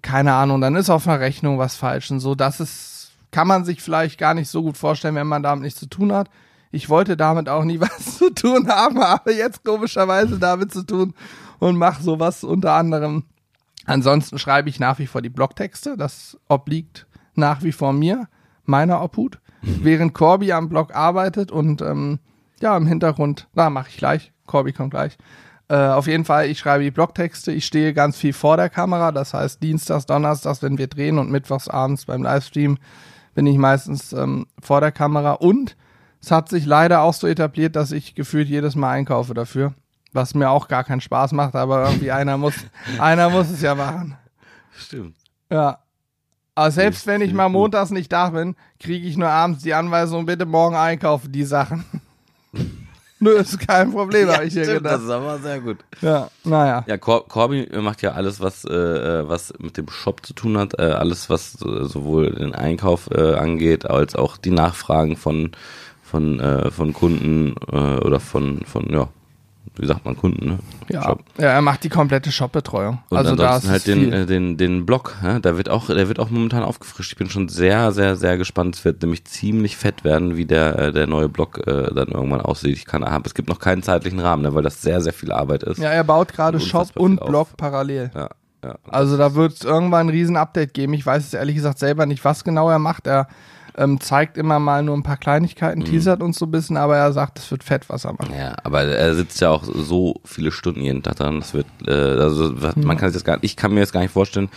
Keine Ahnung, dann ist auf einer Rechnung was falsch und so. Das ist, kann man sich vielleicht gar nicht so gut vorstellen, wenn man damit nichts zu tun hat. Ich wollte damit auch nie was zu tun haben, aber jetzt komischerweise damit zu tun und mache sowas unter anderem. Ansonsten schreibe ich nach wie vor die Blogtexte. Das obliegt nach wie vor mir, meiner Obhut. Während Corby am Blog arbeitet und ähm, ja, im Hintergrund, na, mache ich gleich. Corby kommt gleich. Äh, auf jeden Fall, ich schreibe die Blogtexte. Ich stehe ganz viel vor der Kamera. Das heißt, Dienstags, Donnerstags, wenn wir drehen und Mittwochs abends beim Livestream bin ich meistens ähm, vor der Kamera. Und es hat sich leider auch so etabliert, dass ich gefühlt jedes Mal einkaufe dafür. Was mir auch gar keinen Spaß macht, aber irgendwie einer muss, einer muss es ja machen. Stimmt. Ja. Aber selbst wenn ich ich- mal montags nicht da bin, kriege ich nur abends die Anweisung, bitte morgen einkaufen, die Sachen. Nö, ist kein Problem, habe ich hier stimmt, das gedacht. ist aber sehr gut. Ja, naja. Ja, Cor Corby macht ja alles, was, äh, äh, was mit dem Shop zu tun hat, äh, alles, was äh, sowohl den Einkauf äh, angeht, als auch die Nachfragen von, von, äh, von Kunden oder von, von, ja, wie sagt man, Kunden, ne? Ja, Shop. ja, er macht die komplette Shop-Betreuung. Und Also da ist halt den, äh, den, den Blog, ja, der wird auch, der wird auch momentan aufgefrischt. Ich bin schon sehr, sehr, sehr gespannt. Es wird nämlich ziemlich fett werden, wie der, äh, der neue Blog äh, dann irgendwann aussieht. Ich kann, es gibt noch keinen zeitlichen Rahmen, ne, weil das sehr, sehr viel Arbeit ist. ja, er baut gerade Shop und Blog auf. parallel. ja. ja. Also da wird es irgendwann ein Riesen-Update geben. Ich weiß es ehrlich gesagt selber nicht, was genau er macht. Er ähm, zeigt immer mal nur ein paar Kleinigkeiten, Mhm. teasert uns so ein bisschen, aber er sagt, es wird fett, was er macht. Ja, aber er sitzt ja auch so viele Stunden jeden Tag dran. Das wird, äh, also was- man kann sich das gar ich kann mir jetzt gar nicht vorstellen,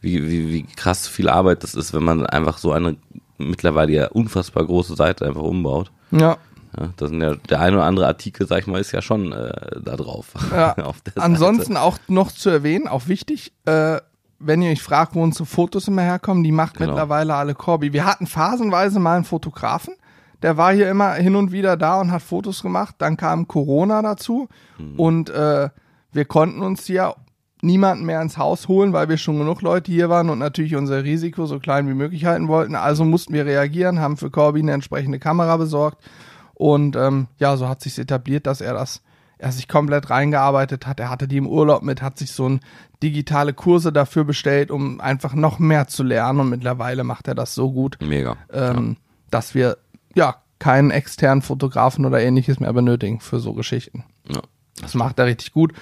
wie, wie, wie krass viel Arbeit das ist, wenn man einfach so eine mittlerweile ja unfassbar große Seite einfach umbaut. Ja. Ja, das sind ja, der eine oder andere Artikel, sag ich mal, ist ja schon äh, da drauf. Ja. Der Seite. Ansonsten auch noch zu erwähnen, auch wichtig, äh, wenn ihr euch fragt, wo unsere Fotos immer herkommen, die macht Genau. mittlerweile alle Corby. Wir hatten phasenweise mal einen Fotografen, der war hier immer hin und wieder da und hat Fotos gemacht. Dann kam Corona dazu Mhm. und äh, wir konnten uns hier niemanden mehr ins Haus holen, weil wir schon genug Leute hier waren und natürlich unser Risiko so klein wie möglich halten wollten. Also mussten wir reagieren, haben für Corby eine entsprechende Kamera besorgt und ähm, ja, so hat sich etabliert, dass er das, er sich komplett reingearbeitet hat. Er hatte die im Urlaub mit, hat sich so ein digitale Kurse dafür bestellt, um einfach noch mehr zu lernen. Und mittlerweile macht er das so gut, Mega. ähm, dass wir ja keinen externen Fotografen oder ähnliches mehr benötigen für so Geschichten. Ja. Das macht er richtig gut.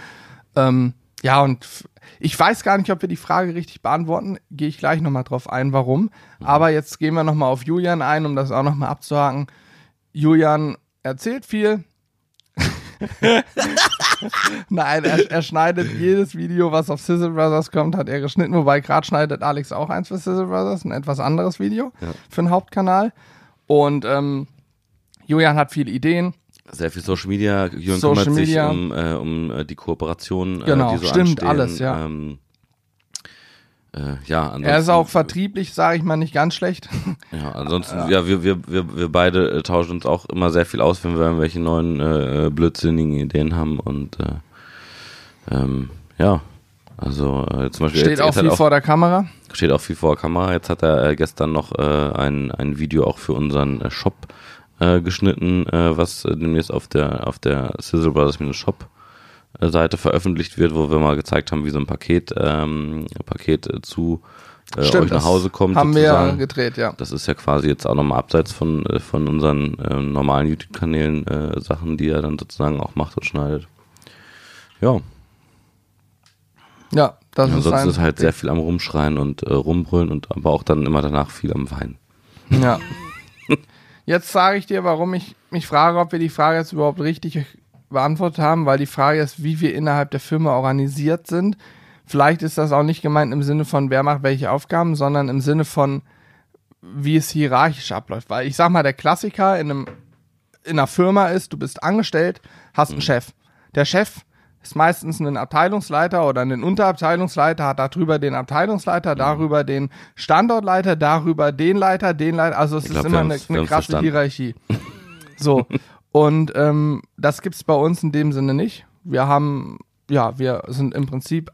Ähm, ja, und ich weiß gar nicht, ob wir die Frage richtig beantworten. Gehe ich gleich nochmal drauf ein, warum. Aber jetzt gehen wir nochmal auf Julian ein, um das auch nochmal abzuhaken. Julian erzählt viel. Nein, er, er schneidet jedes Video, was auf Sizzle Brothers kommt, hat er geschnitten. Wobei gerade schneidet Alex auch eins für Sizzle Brothers, ein etwas anderes Video Ja. für den Hauptkanal. Und ähm, Julian hat viele Ideen. Sehr viel Social Media. Jürgen Social kümmert Media. sich um, äh, um äh, die Kooperation, Genau, äh, die so stimmt, anstehen. alles, ja. Ähm, äh, ja, Er ist auch vertrieblich, sage ich mal, nicht ganz schlecht. Ja, ansonsten, ja, wir, wir, wir, wir beide äh, tauschen uns auch immer sehr viel aus, wenn wir irgendwelche neuen äh, blödsinnigen Ideen haben und äh, ähm, ja, also äh, zum Beispiel Steht jetzt, auch jetzt viel auch, vor der Kamera. steht auch viel vor der Kamera. Jetzt hat er äh, gestern noch äh, ein, ein Video auch für unseren äh, Shop äh, geschnitten, äh, was äh, demnächst auf der auf der Sizzle Brothers Shop äh, Seite veröffentlicht wird, wo wir mal gezeigt haben, wie so ein Paket ähm, Paket äh, zu äh, euch nach Hause kommt. Haben wir sozusagen. gedreht, ja. Das ist ja quasi jetzt auch nochmal abseits von, äh, von unseren äh, normalen YouTube-Kanälen äh, Sachen, die er dann sozusagen auch macht und schneidet. Ja, Ja, das ist ansonsten ein, ist halt sehr viel am Rumschreien und äh, Rumbrüllen und aber auch dann immer danach viel am Weinen. Ja. Jetzt sage ich dir, warum ich mich frage, ob wir die Frage jetzt überhaupt richtig beantwortet haben, weil die Frage ist, wie wir innerhalb der Firma organisiert sind. Vielleicht ist das auch nicht gemeint im Sinne von, wer macht welche Aufgaben, sondern im Sinne von, wie es hierarchisch abläuft. Weil ich sag mal, der Klassiker in, einem, in einer Firma ist, du bist angestellt, hast einen Chef. Der Chef ist meistens ein Abteilungsleiter oder ein Unterabteilungsleiter, hat darüber den Abteilungsleiter, darüber den Standortleiter, darüber den Leiter, den Leiter. Also es ist glaub, wir immer eine, eine krasse. Hierarchie. So. Und ähm, das gibt's bei uns in dem Sinne nicht. Wir haben, ja, wir sind im Prinzip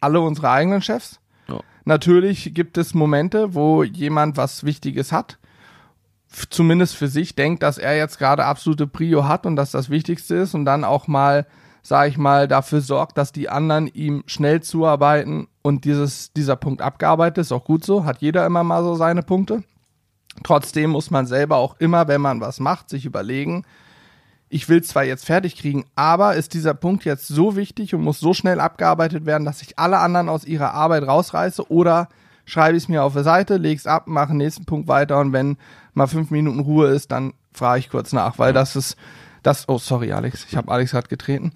alle unsere eigenen Chefs. Ja. Natürlich gibt es Momente, wo jemand was Wichtiges hat, zumindest für sich denkt, dass er jetzt gerade absolute Prio hat und dass das Wichtigste ist und dann auch mal, sag ich mal, dafür sorgt, dass die anderen ihm schnell zuarbeiten und dieses, dieser Punkt abgearbeitet ist. Auch gut so, hat jeder immer mal so seine Punkte. Trotzdem muss man selber auch immer, wenn man was macht, sich überlegen, ich will zwar jetzt fertig kriegen, aber ist dieser Punkt jetzt so wichtig und muss so schnell abgearbeitet werden, dass ich alle anderen aus ihrer Arbeit rausreiße? Oder schreibe ich es mir auf der Seite, lege es ab, mache den nächsten Punkt weiter und wenn mal fünf Minuten Ruhe ist, dann frage ich kurz nach, weil das ist das, oh sorry Alex, ich habe Alex gerade getreten.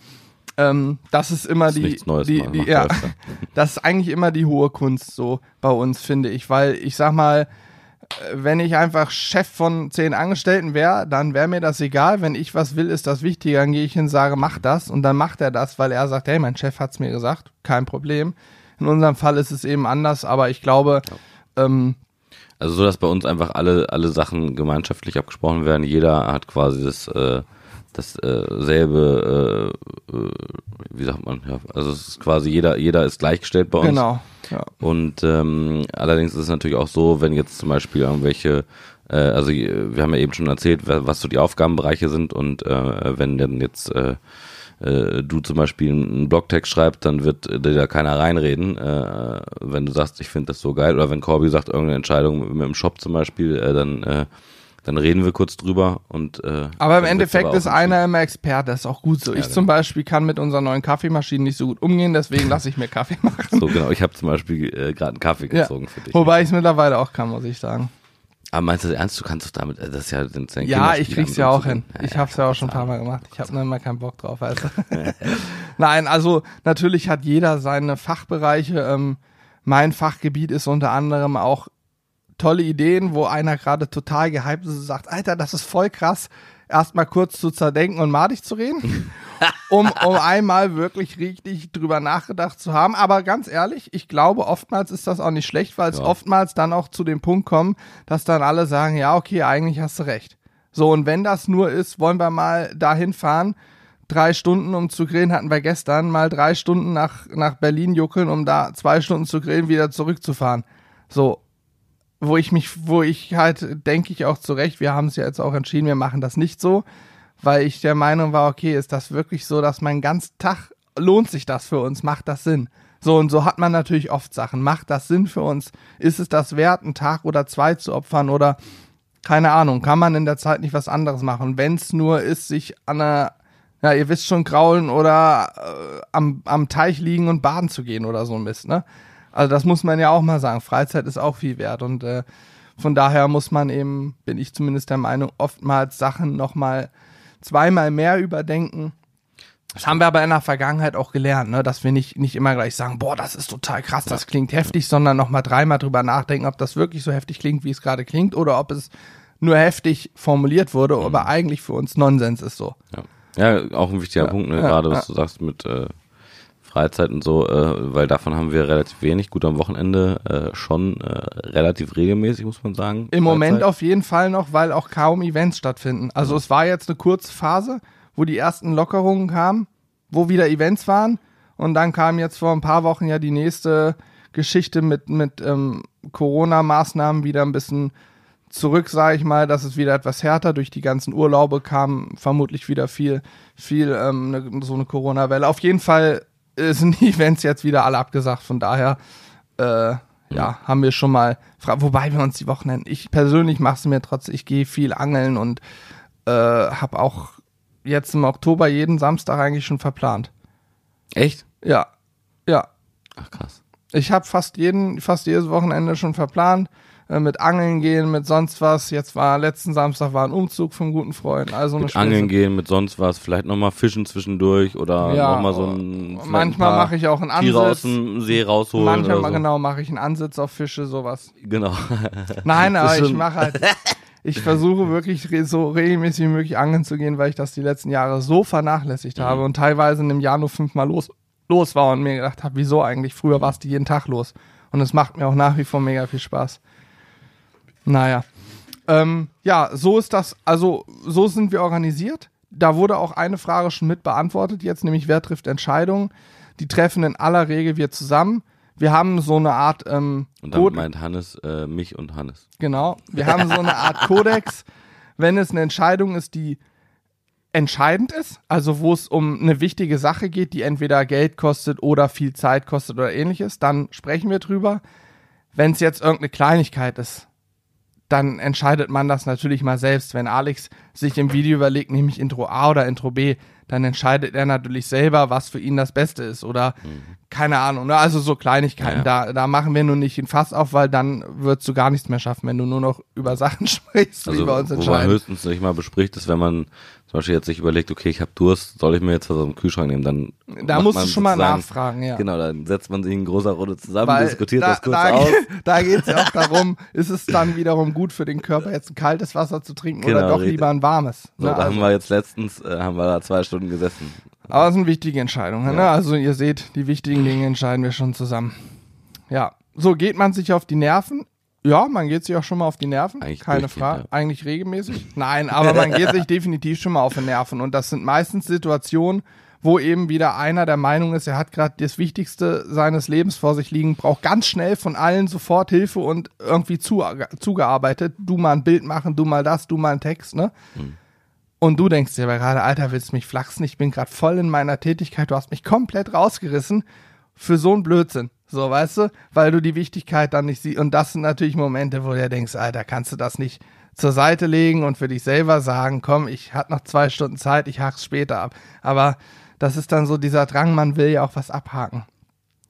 Ähm, das ist immer ist die, Neues, die, die ja, das ist eigentlich immer die hohe Kunst so bei uns, finde ich, weil ich sag mal, wenn ich einfach Chef von zehn Angestellten wäre, dann wäre mir das egal. Wenn ich was will, ist das wichtiger. Dann gehe ich hin und sage, mach das. Und dann macht er das, weil er sagt, hey, mein Chef hat's mir gesagt. Kein Problem. In unserem Fall ist es eben anders, aber ich glaube, ähm, Also so, dass bei uns einfach alle, alle Sachen gemeinschaftlich abgesprochen werden. Jeder hat quasi das, äh, das äh, selbe, äh, äh, wie sagt man, ja, also es ist quasi jeder, jeder ist gleichgestellt bei uns. genau. Ja. Und ähm, allerdings ist es natürlich auch so, wenn jetzt zum Beispiel irgendwelche, äh, also äh, wir haben ja eben schon erzählt, wa- was so die Aufgabenbereiche sind und äh, wenn dann jetzt äh, äh, du zum Beispiel einen Blogtext schreibst, dann wird dir da keiner reinreden, äh, wenn du sagst, ich finde das so geil oder wenn Corby sagt, irgendeine Entscheidung mit dem Shop zum Beispiel, äh, dann äh, dann reden wir kurz drüber und äh, Aber im Endeffekt aber ist einer immer Experte, das ist auch gut so. ich genau. zum Beispiel kann mit unserer neuen Kaffeemaschine nicht so gut umgehen, deswegen lasse ich mir Kaffee machen. so genau. Ich habe zum Beispiel äh, gerade einen Kaffee Ja. gezogen für dich. Wobei ich es mittlerweile auch kann, muss ich sagen. Aber meinst du das ernst? Du kannst doch damit, äh, das ist ja, ist ja Ja, ich krieg's ja auch hin. Ich hab's ja auch schon ein paar Mal gemacht. Ich habe nur immer keinen Bock drauf. Also. Nein, also natürlich hat jeder seine Fachbereiche. Ähm, mein Fachgebiet ist unter anderem auch tolle Ideen, wo einer gerade total gehypt ist und sagt, Alter, das ist voll krass, erstmal kurz zu zerdenken und madig zu reden, um, um einmal wirklich richtig drüber nachgedacht zu haben. Aber ganz ehrlich, ich glaube, oftmals ist das auch nicht schlecht, weil es Ja. oftmals dann auch zu dem Punkt kommt, dass dann alle sagen, ja, okay, eigentlich hast du recht. So, und wenn das nur ist, wollen wir mal dahin fahren, drei Stunden um zu grillen, hatten wir gestern, mal drei Stunden nach, nach Berlin juckeln, um da zwei Stunden zu grillen, wieder zurückzufahren. So, wo ich mich, wo ich halt, denke ich auch zurecht, wir haben es ja jetzt auch entschieden, wir machen das nicht so, weil ich der Meinung war, okay, ist das wirklich so, dass mein ganz Tag, lohnt sich das für uns, macht das Sinn? So, und so hat man natürlich oft Sachen. Macht das Sinn für uns? Ist es das wert, einen Tag oder zwei zu opfern oder keine Ahnung, kann man in der Zeit nicht was anderes machen? Wenn es nur ist, sich an einer, ja, ihr wisst schon, kraulen oder äh, am, am Teich liegen und baden zu gehen oder so ein Mist, ne? Also das muss man ja auch mal sagen. Freizeit ist auch viel wert und äh, von daher muss man eben, bin ich zumindest der Meinung, oftmals Sachen nochmal zweimal mehr überdenken. Das haben wir aber in der Vergangenheit auch gelernt, ne? dass wir nicht, nicht immer gleich sagen, boah, das ist total krass, das klingt heftig, sondern nochmal dreimal drüber nachdenken, ob das wirklich so heftig klingt, wie es gerade klingt, oder ob es nur heftig formuliert wurde, aber eigentlich für uns Nonsens ist so. Ja. ja, auch ein wichtiger Ja, Punkt, ne? ja, gerade was ja. du sagst mit äh, Freizeit und so, äh, weil davon haben wir relativ wenig. Gut, am Wochenende äh, schon äh, relativ regelmäßig, muss man sagen. Im Moment Freizeit. auf jeden Fall noch, weil auch kaum Events stattfinden. Also es war jetzt eine kurze Phase, wo die ersten Lockerungen kamen, wo wieder Events waren. Und dann kam jetzt vor ein paar Wochen ja die nächste Geschichte mit, mit ähm, Corona-Maßnahmen wieder ein bisschen zurück, sage ich mal, dass es wieder etwas härter durch die ganzen Urlaube kam, vermutlich wieder viel, viel ähm, ne, so eine Corona-Welle. Auf jeden Fall sind die Events jetzt wieder alle abgesagt. Von daher, äh, ja, haben wir schon mal, wobei wir uns die Wochenenden, ich persönlich mache es mir trotzdem, ich gehe viel angeln und äh, habe auch jetzt im Oktober jeden Samstag eigentlich schon verplant. Echt? Ja, ja. Ach krass. Ich habe fast jeden, fast jedes Wochenende schon verplant. Äh, mit Angeln gehen, mit sonst was. Jetzt war letzten Samstag war ein Umzug vom guten Freund. Also Mit Angeln gehen, mit sonst was, vielleicht nochmal fischen zwischendurch oder Ja, nochmal so ein. vielleicht manchmal ein mache ich auch einen Tiere aus Ansitz. dem See rausholen. Manchmal so. genau mache ich einen Ansitz auf Fische, sowas. Genau. Nein, aber ich mache halt. Ich versuche wirklich so regelmäßig wie möglich angeln zu gehen, weil ich das die letzten Jahre so vernachlässigt habe und teilweise in einem Jahr nur fünfmal los, los war und mir gedacht habe, wieso eigentlich? Früher war es die jeden Tag los. Und es macht mir auch nach wie vor mega viel Spaß. Naja. Ähm, ja, so ist das, also so sind wir organisiert. Da wurde auch eine Frage schon mit beantwortet, jetzt nämlich wer trifft Entscheidungen. Die treffen in aller Regel wir zusammen. Wir haben so eine Art ähm, Und damit Code- meint Hannes äh, mich und Hannes. Genau. Wir haben so eine Art Kodex, wenn es eine Entscheidung ist, die entscheidend ist, also wo es um eine wichtige Sache geht, die entweder Geld kostet oder viel Zeit kostet oder ähnliches, dann sprechen wir drüber. Wenn es jetzt irgendeine Kleinigkeit ist, dann entscheidet man das natürlich mal selbst. Wenn Alex sich im Video überlegt, nehme ich Intro A oder Intro B, dann entscheidet er natürlich selber, was für ihn das Beste ist. Oder keine Ahnung, ne? also so Kleinigkeiten. Ja, Da, da machen wir nur nicht ein Fass auf, weil dann würdest du gar nichts mehr schaffen, wenn du nur noch über Sachen sprichst, Also, die bei uns wo man entscheiden. höchstens nicht mal bespricht, ist, wenn man zum Beispiel jetzt sich überlegt, okay, ich habe Durst, soll ich mir jetzt was aus dem Kühlschrank nehmen? Dann Da musst man du schon mal nachfragen, ja. Genau, dann setzt man sich in großer Runde zusammen, Weil diskutiert da, das kurz da, aus. Da geht es ja auch darum, ist es dann wiederum gut für den Körper, jetzt ein kaltes Wasser zu trinken oder Genau, doch richtig. lieber ein warmes. So, ne? da also, haben wir jetzt letztens, äh, haben wir da zwei Stunden gesessen. aber es sind wichtige Entscheidungen. Ne? Ja. Also ihr seht, die wichtigen Dinge entscheiden wir schon zusammen. Ja, so geht man sich auf die Nerven. Ja, man geht sich auch schon mal auf die Nerven, Eigentlich keine Frage. ja. Eigentlich regelmäßig. Nein, aber man geht sich definitiv schon mal auf die Nerven. Und das sind meistens Situationen, wo eben wieder einer der Meinung ist, er hat gerade das Wichtigste seines Lebens vor sich liegen, braucht ganz schnell von allen sofort Hilfe und irgendwie zu, zugearbeitet. Du mal ein Bild machen, du mal das, du mal einen Text, ne? Und du denkst dir aber gerade, Alter, willst du mich flachsen? Ich bin gerade voll in meiner Tätigkeit, du hast mich komplett rausgerissen für so einen Blödsinn. So, weißt du? Weil du die Wichtigkeit dann nicht siehst. Und das sind natürlich Momente, wo du denkst, Alter, kannst du das nicht zur Seite legen und für dich selber sagen, komm, ich hatte noch zwei Stunden Zeit, ich hak's später ab. Aber das ist dann so dieser Drang, man will ja auch was abhaken.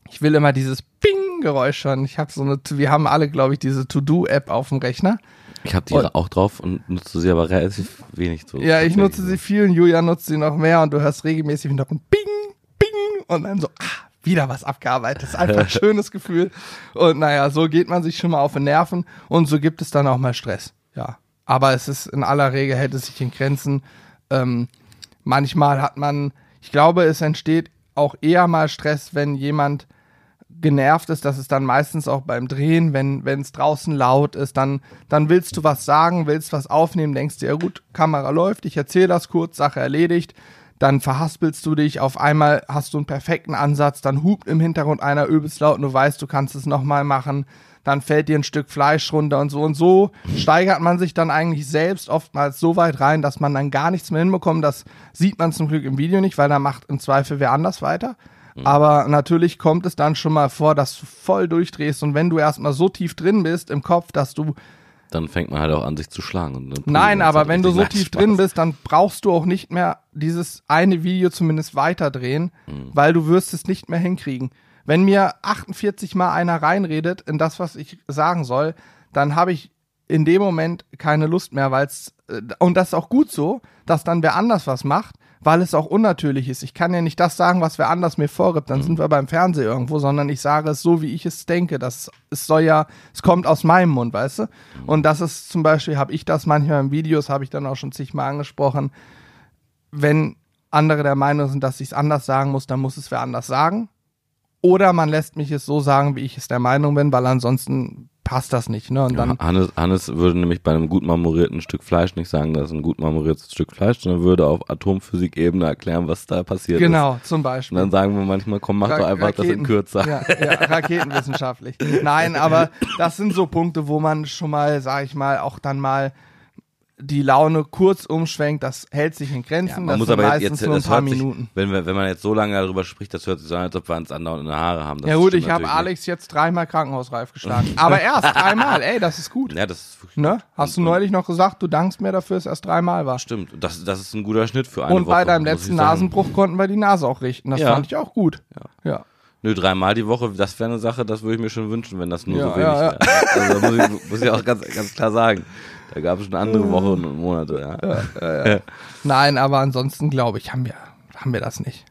Ich will immer dieses Ping-Geräusch hören. Ich habe so eine, wir haben alle, glaube ich, diese To-Do-App auf dem Rechner. Ich habe die Und- auch drauf und nutze sie aber relativ wenig. So Ja, ich nutze sie viel und Julia nutzt sie noch mehr und du hörst regelmäßig noch ein Bing, Bing und dann so, ah, wieder was abgearbeitet. Das ist einfach ein schönes Gefühl. Und naja, so geht man sich schon mal auf den Nerven und so gibt es dann auch mal Stress. Ja. Aber es ist in aller Regel hält es sich in Grenzen. Ähm, manchmal hat man, ich glaube, es entsteht auch eher mal Stress, wenn jemand genervt ist, das ist dann meistens auch beim Drehen, wenn wenn es draußen laut ist, dann dann willst du was sagen, willst was aufnehmen, denkst dir, ja gut, Kamera läuft, ich erzähle das kurz, Sache erledigt, dann verhaspelst du dich, auf einmal hast du einen perfekten Ansatz, dann hupt im Hintergrund einer übelst laut und du weißt, du kannst es nochmal machen, dann fällt dir ein Stück Fleisch runter und so. Und so steigert man sich dann eigentlich selbst oftmals so weit rein, dass man dann gar nichts mehr hinbekommt, das sieht man zum Glück im Video nicht, weil da macht im Zweifel wer anders weiter. Aber natürlich kommt es dann schon mal vor, dass du voll durchdrehst. Und wenn du erstmal so tief drin bist im Kopf, dass du Dann fängt man halt auch an, sich zu schlagen. Nein, aber halt wenn du so tief Spaß. drin bist, dann brauchst du auch nicht mehr dieses eine Video zumindest weiterdrehen, Mhm. weil du wirst es nicht mehr hinkriegen. Wenn mir 48 mal einer reinredet in das, was ich sagen soll, dann habe ich in dem Moment keine Lust mehr, weil es und das ist auch gut so, dass dann wer anders was macht, weil es auch unnatürlich ist. Ich kann ja nicht das sagen, was wer anders mir vorgibt, dann sind wir beim Fernseher irgendwo, sondern ich sage es so, wie ich es denke. Das es soll ja, es kommt aus meinem Mund, weißt du? Und das ist zum Beispiel, habe ich das manchmal in Videos, habe ich dann auch schon zigmal angesprochen, wenn andere der Meinung sind, dass ich es anders sagen muss, dann muss es wer anders sagen. Oder man lässt mich es so sagen, wie ich es der Meinung bin, weil ansonsten passt das nicht. Ne? Und Ja, dann, Hannes, Hannes würde nämlich bei einem gut marmorierten Stück Fleisch nicht sagen, das ist ein gut marmoriertes Stück Fleisch, sondern würde auf Atomphysikebene erklären, was da passiert ist. genau, zum Und Beispiel. dann sagen wir manchmal, komm, mach Ra- doch einfach das in Raketen. kürzer. Ja, ja, raketenwissenschaftlich. Nein, aber das sind so Punkte, wo man schon mal, sag ich mal, auch dann mal die Laune kurz umschwenkt. Das hält sich in Grenzen. man das muss aber meistens jetzt, nur ein paar sich, Minuten. wenn, wir, wenn man jetzt so lange darüber spricht, das hört sich so an, als ob wir uns andauernd in Haare haben. Das Ja gut, ich habe Alex jetzt dreimal krankenhausreif geschlagen. Aber erst dreimal, ey, das ist gut. Ja, das ist wirklich Ne? Hast du neulich noch gesagt, du dankst mir dafür, dass es erst dreimal war. Stimmt, das, das ist ein guter Schnitt für eine Und Woche. bei deinem letzten. Nasenbruch konnten wir die Nase auch richten. Das Ja. fand ich auch gut. Ja. Nö, dreimal die Woche, das wäre eine Sache, das würde ich mir schon wünschen, wenn das nur Ja, so wenig ja, ja. wäre. Also muss ich, muss ich auch ganz, ganz klar sagen. Da gab es schon andere Wochen und Monate, ja. Nein, aber ansonsten glaube ich, haben wir, haben wir das nicht.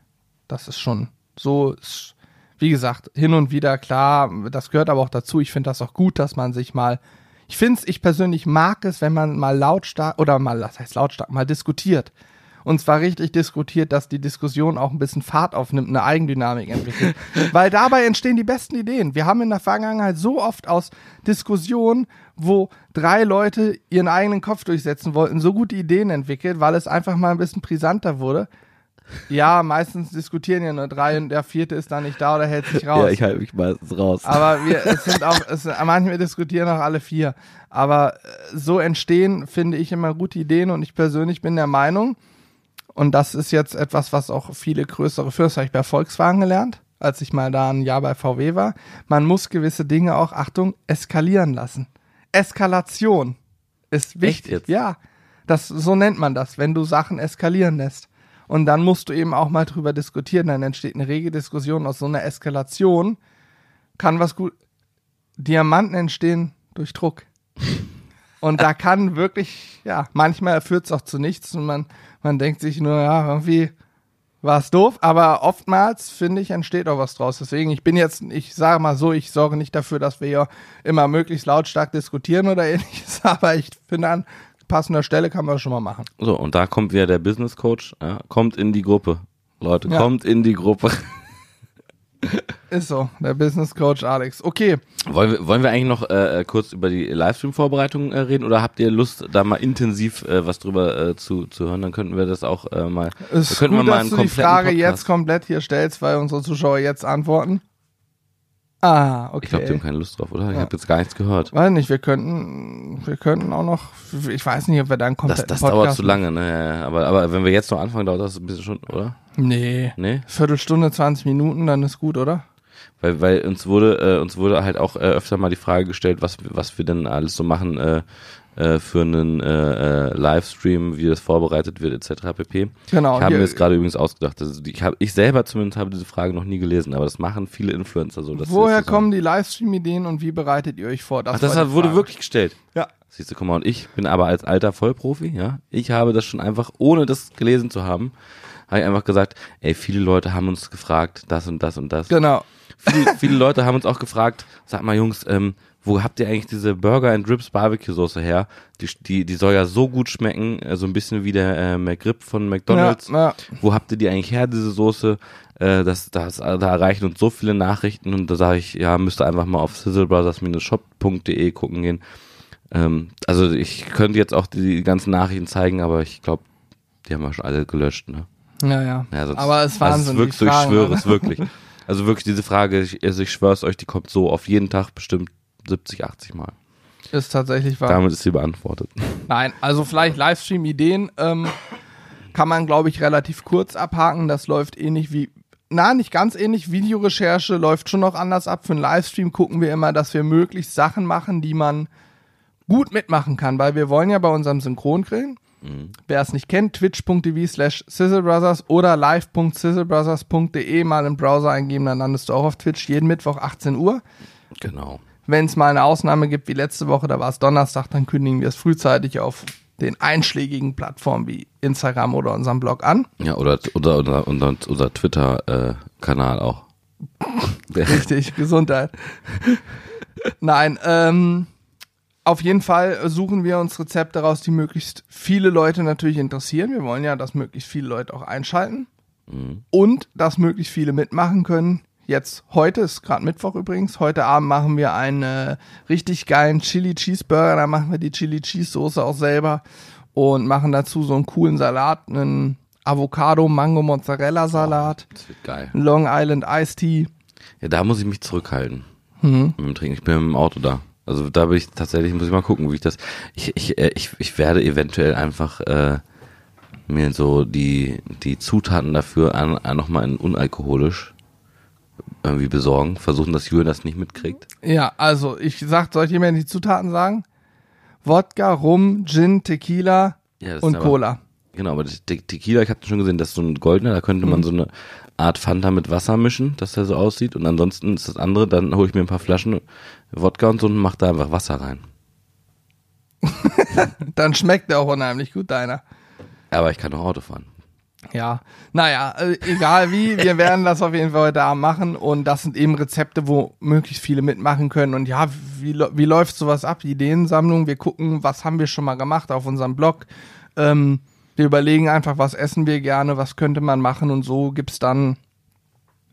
Das ist schon so, wie gesagt, hin und wieder klar, das gehört aber auch dazu. Ich finde das auch gut, dass man sich mal, ich finde es, ich persönlich mag es, wenn man mal lautstark, oder mal, das heißt lautstark, mal diskutiert. Und zwar richtig diskutiert, dass die Diskussion auch ein bisschen Fahrt aufnimmt, eine Eigendynamik entwickelt. Weil dabei entstehen die besten Ideen. Wir haben in der Vergangenheit so oft aus Diskussionen, wo drei Leute ihren eigenen Kopf durchsetzen wollten, so gute Ideen entwickelt, weil es einfach mal ein bisschen brisanter wurde. Ja, meistens diskutieren ja nur drei und der vierte ist dann nicht da oder hält sich raus. Ja, ich halte mich meistens raus. Aber wir, es sind auch, es, manchmal diskutieren auch alle vier. Aber äh, so entstehen, finde ich, immer gute Ideen und ich persönlich bin der Meinung, und das ist jetzt etwas, was auch viele größere Firmen, habe ich bei Volkswagen gelernt, als ich mal da ein Jahr bei VW war, man muss gewisse Dinge auch, Achtung, eskalieren lassen. Eskalation ist wichtig. jetzt? Ja, das, so nennt man das, wenn du Sachen eskalieren lässt. Und dann musst du eben auch mal drüber diskutieren, dann entsteht eine rege Diskussion aus so einer Eskalation, kann was gut. Diamanten entstehen durch Druck. Und da kann wirklich, ja, manchmal führt es auch zu nichts und man, man denkt sich nur, ja, irgendwie war es doof, aber oftmals, finde ich, entsteht auch was draus. Deswegen, ich bin jetzt, ich sage mal so, ich sorge nicht dafür, dass wir hier immer möglichst lautstark diskutieren oder ähnliches, aber ich finde, an passender Stelle kann man das schon mal machen. So, und da kommt wieder der Business Coach, ja, kommt in die Gruppe. Leute, Ja. kommt in die Gruppe. Ist so, der Business Coach Alex. Okay, Wollen wir, wollen wir eigentlich noch äh, kurz über die Livestream-Vorbereitung äh, reden oder habt ihr Lust, da mal intensiv äh, was drüber äh, zu, zu hören? Dann könnten wir das auch äh, mal. ist könnten gut, wir mal dass du die Frage Podcast- jetzt komplett hier stellst, weil unsere Zuschauer jetzt antworten. Ah, okay. Ich glaube, die haben keine Lust drauf, oder? Ich habe jetzt gar nichts gehört. Weiß nicht, wir könnten, wir könnten auch noch, ich weiß nicht, ob wir dann komplett Das, das dauert zu lange, ne? Aber, aber wenn wir jetzt noch anfangen, dauert das ein bisschen schon, oder? Nee. Nee? Viertelstunde, 20 Minuten, dann ist gut, oder? Weil, weil uns wurde, äh, uns wurde halt auch äh, öfter mal die Frage gestellt, was, was wir denn alles so machen äh, äh, für einen äh, äh, Livestream, wie das vorbereitet wird, etc. pp. Genau. Ich habe mir jetzt gerade übrigens ausgedacht. Also ich, hab, ich selber zumindest habe diese Frage noch nie gelesen, aber das machen viele Influencer so. Woher das so kommen die Livestream-Ideen und wie bereitet ihr euch vor? sagen. Ach, das hat, wurde wirklich gestellt. Ja. Siehst du, guck mal, und ich bin aber als alter Vollprofi, ja, ich habe das schon einfach, ohne das gelesen zu haben, habe ich einfach gesagt, ey, viele Leute haben uns gefragt, das und das und das. Genau. Viele, viele Leute haben uns auch gefragt, sag mal Jungs, ähm, wo habt ihr eigentlich diese Burger and Drips Barbecue Soße her? Die, die, die soll ja so gut schmecken, äh, so ein bisschen wie der äh, McRib von McDonald's. Ja, ja. Wo habt ihr die eigentlich her, diese Soße? Äh, das, das, da erreichen uns so viele Nachrichten und da sage ich, ja, müsst ihr einfach mal auf sizzlebrothers-shop.de gucken gehen. Ähm, also ich könnte jetzt auch die ganzen Nachrichten zeigen, aber ich glaube, die haben wir schon alle gelöscht, ne? Ja, ja. Ja, sonst, Aber es ist also Wahnsinn. es ist wirklich so, ich schwöre oder? es wirklich. Also wirklich diese Frage, ich, also ich schwöre es euch, die kommt so auf jeden Tag bestimmt 70, 80 Mal. Ist tatsächlich wahr. Damit ist sie beantwortet. Nein, also vielleicht Livestream-Ideen ähm, kann man, glaube ich, relativ kurz abhaken. Das läuft ähnlich wie, na, nicht ganz ähnlich. Videorecherche läuft schon noch anders ab. Für einen Livestream gucken wir immer, dass wir möglichst Sachen machen, die man gut mitmachen kann, weil wir wollen ja bei unserem Synchrongrillen, wer es nicht kennt, twitch.tv slash sizzlebrothers oder live.sizzlebrothers.de mal im Browser eingeben, dann landest du auch auf Twitch jeden Mittwoch 18 Uhr. Genau. Wenn es mal eine Ausnahme gibt wie letzte Woche, da war es Donnerstag, dann kündigen wir es frühzeitig auf den einschlägigen Plattformen wie Instagram oder unserem Blog an. Ja, oder, oder, oder, oder unser Twitter-Kanal auch. Der, Richtig, Gesundheit. Nein, ähm, auf jeden Fall suchen wir uns Rezepte raus, die möglichst viele Leute natürlich interessieren. Wir wollen ja, dass möglichst viele Leute auch einschalten und dass möglichst viele mitmachen können. Jetzt heute ist gerade Mittwoch übrigens. Heute Abend machen wir einen äh, richtig geilen Chili Cheeseburger. Da machen wir die Chili Cheese Soße auch selber und machen dazu so einen coolen Salat, einen Avocado Mango Mozzarella Salat, das wird geil. Long Island Iced Tea. Ja, da muss ich mich zurückhalten. Trinken. Ich bin dem Auto da. Also da bin ich tatsächlich, muss ich mal gucken, wie ich das. Ich, ich, äh, ich, ich werde eventuell einfach äh, mir so die, die Zutaten dafür an, an nochmal in unalkoholisch irgendwie besorgen. Versuchen, dass Julian das nicht mitkriegt. Ja, also ich sag, soll ich dir mal die Zutaten sagen? Wodka, Rum, Gin, Tequila Ja, das und aber- Cola. Genau, aber Te Tequila, ich habe schon gesehen, das ist so ein goldener, da könnte Mhm. man so eine Art Fanta mit Wasser mischen, dass der so aussieht. Und ansonsten ist das andere, dann hole ich mir ein paar Flaschen Wodka und so und mache da einfach Wasser rein. Dann schmeckt der auch unheimlich gut, deiner. Aber ich kann doch Auto fahren. Ja, naja, äh, egal wie, wir werden das auf jeden Fall heute Abend machen und das sind eben Rezepte, wo möglichst viele mitmachen können und ja, wie, wie läuft sowas ab? Ideensammlung, wir gucken, was haben wir schon mal gemacht auf unserem Blog. Ähm, wir überlegen einfach, was essen wir gerne, was könnte man machen und so gibt's dann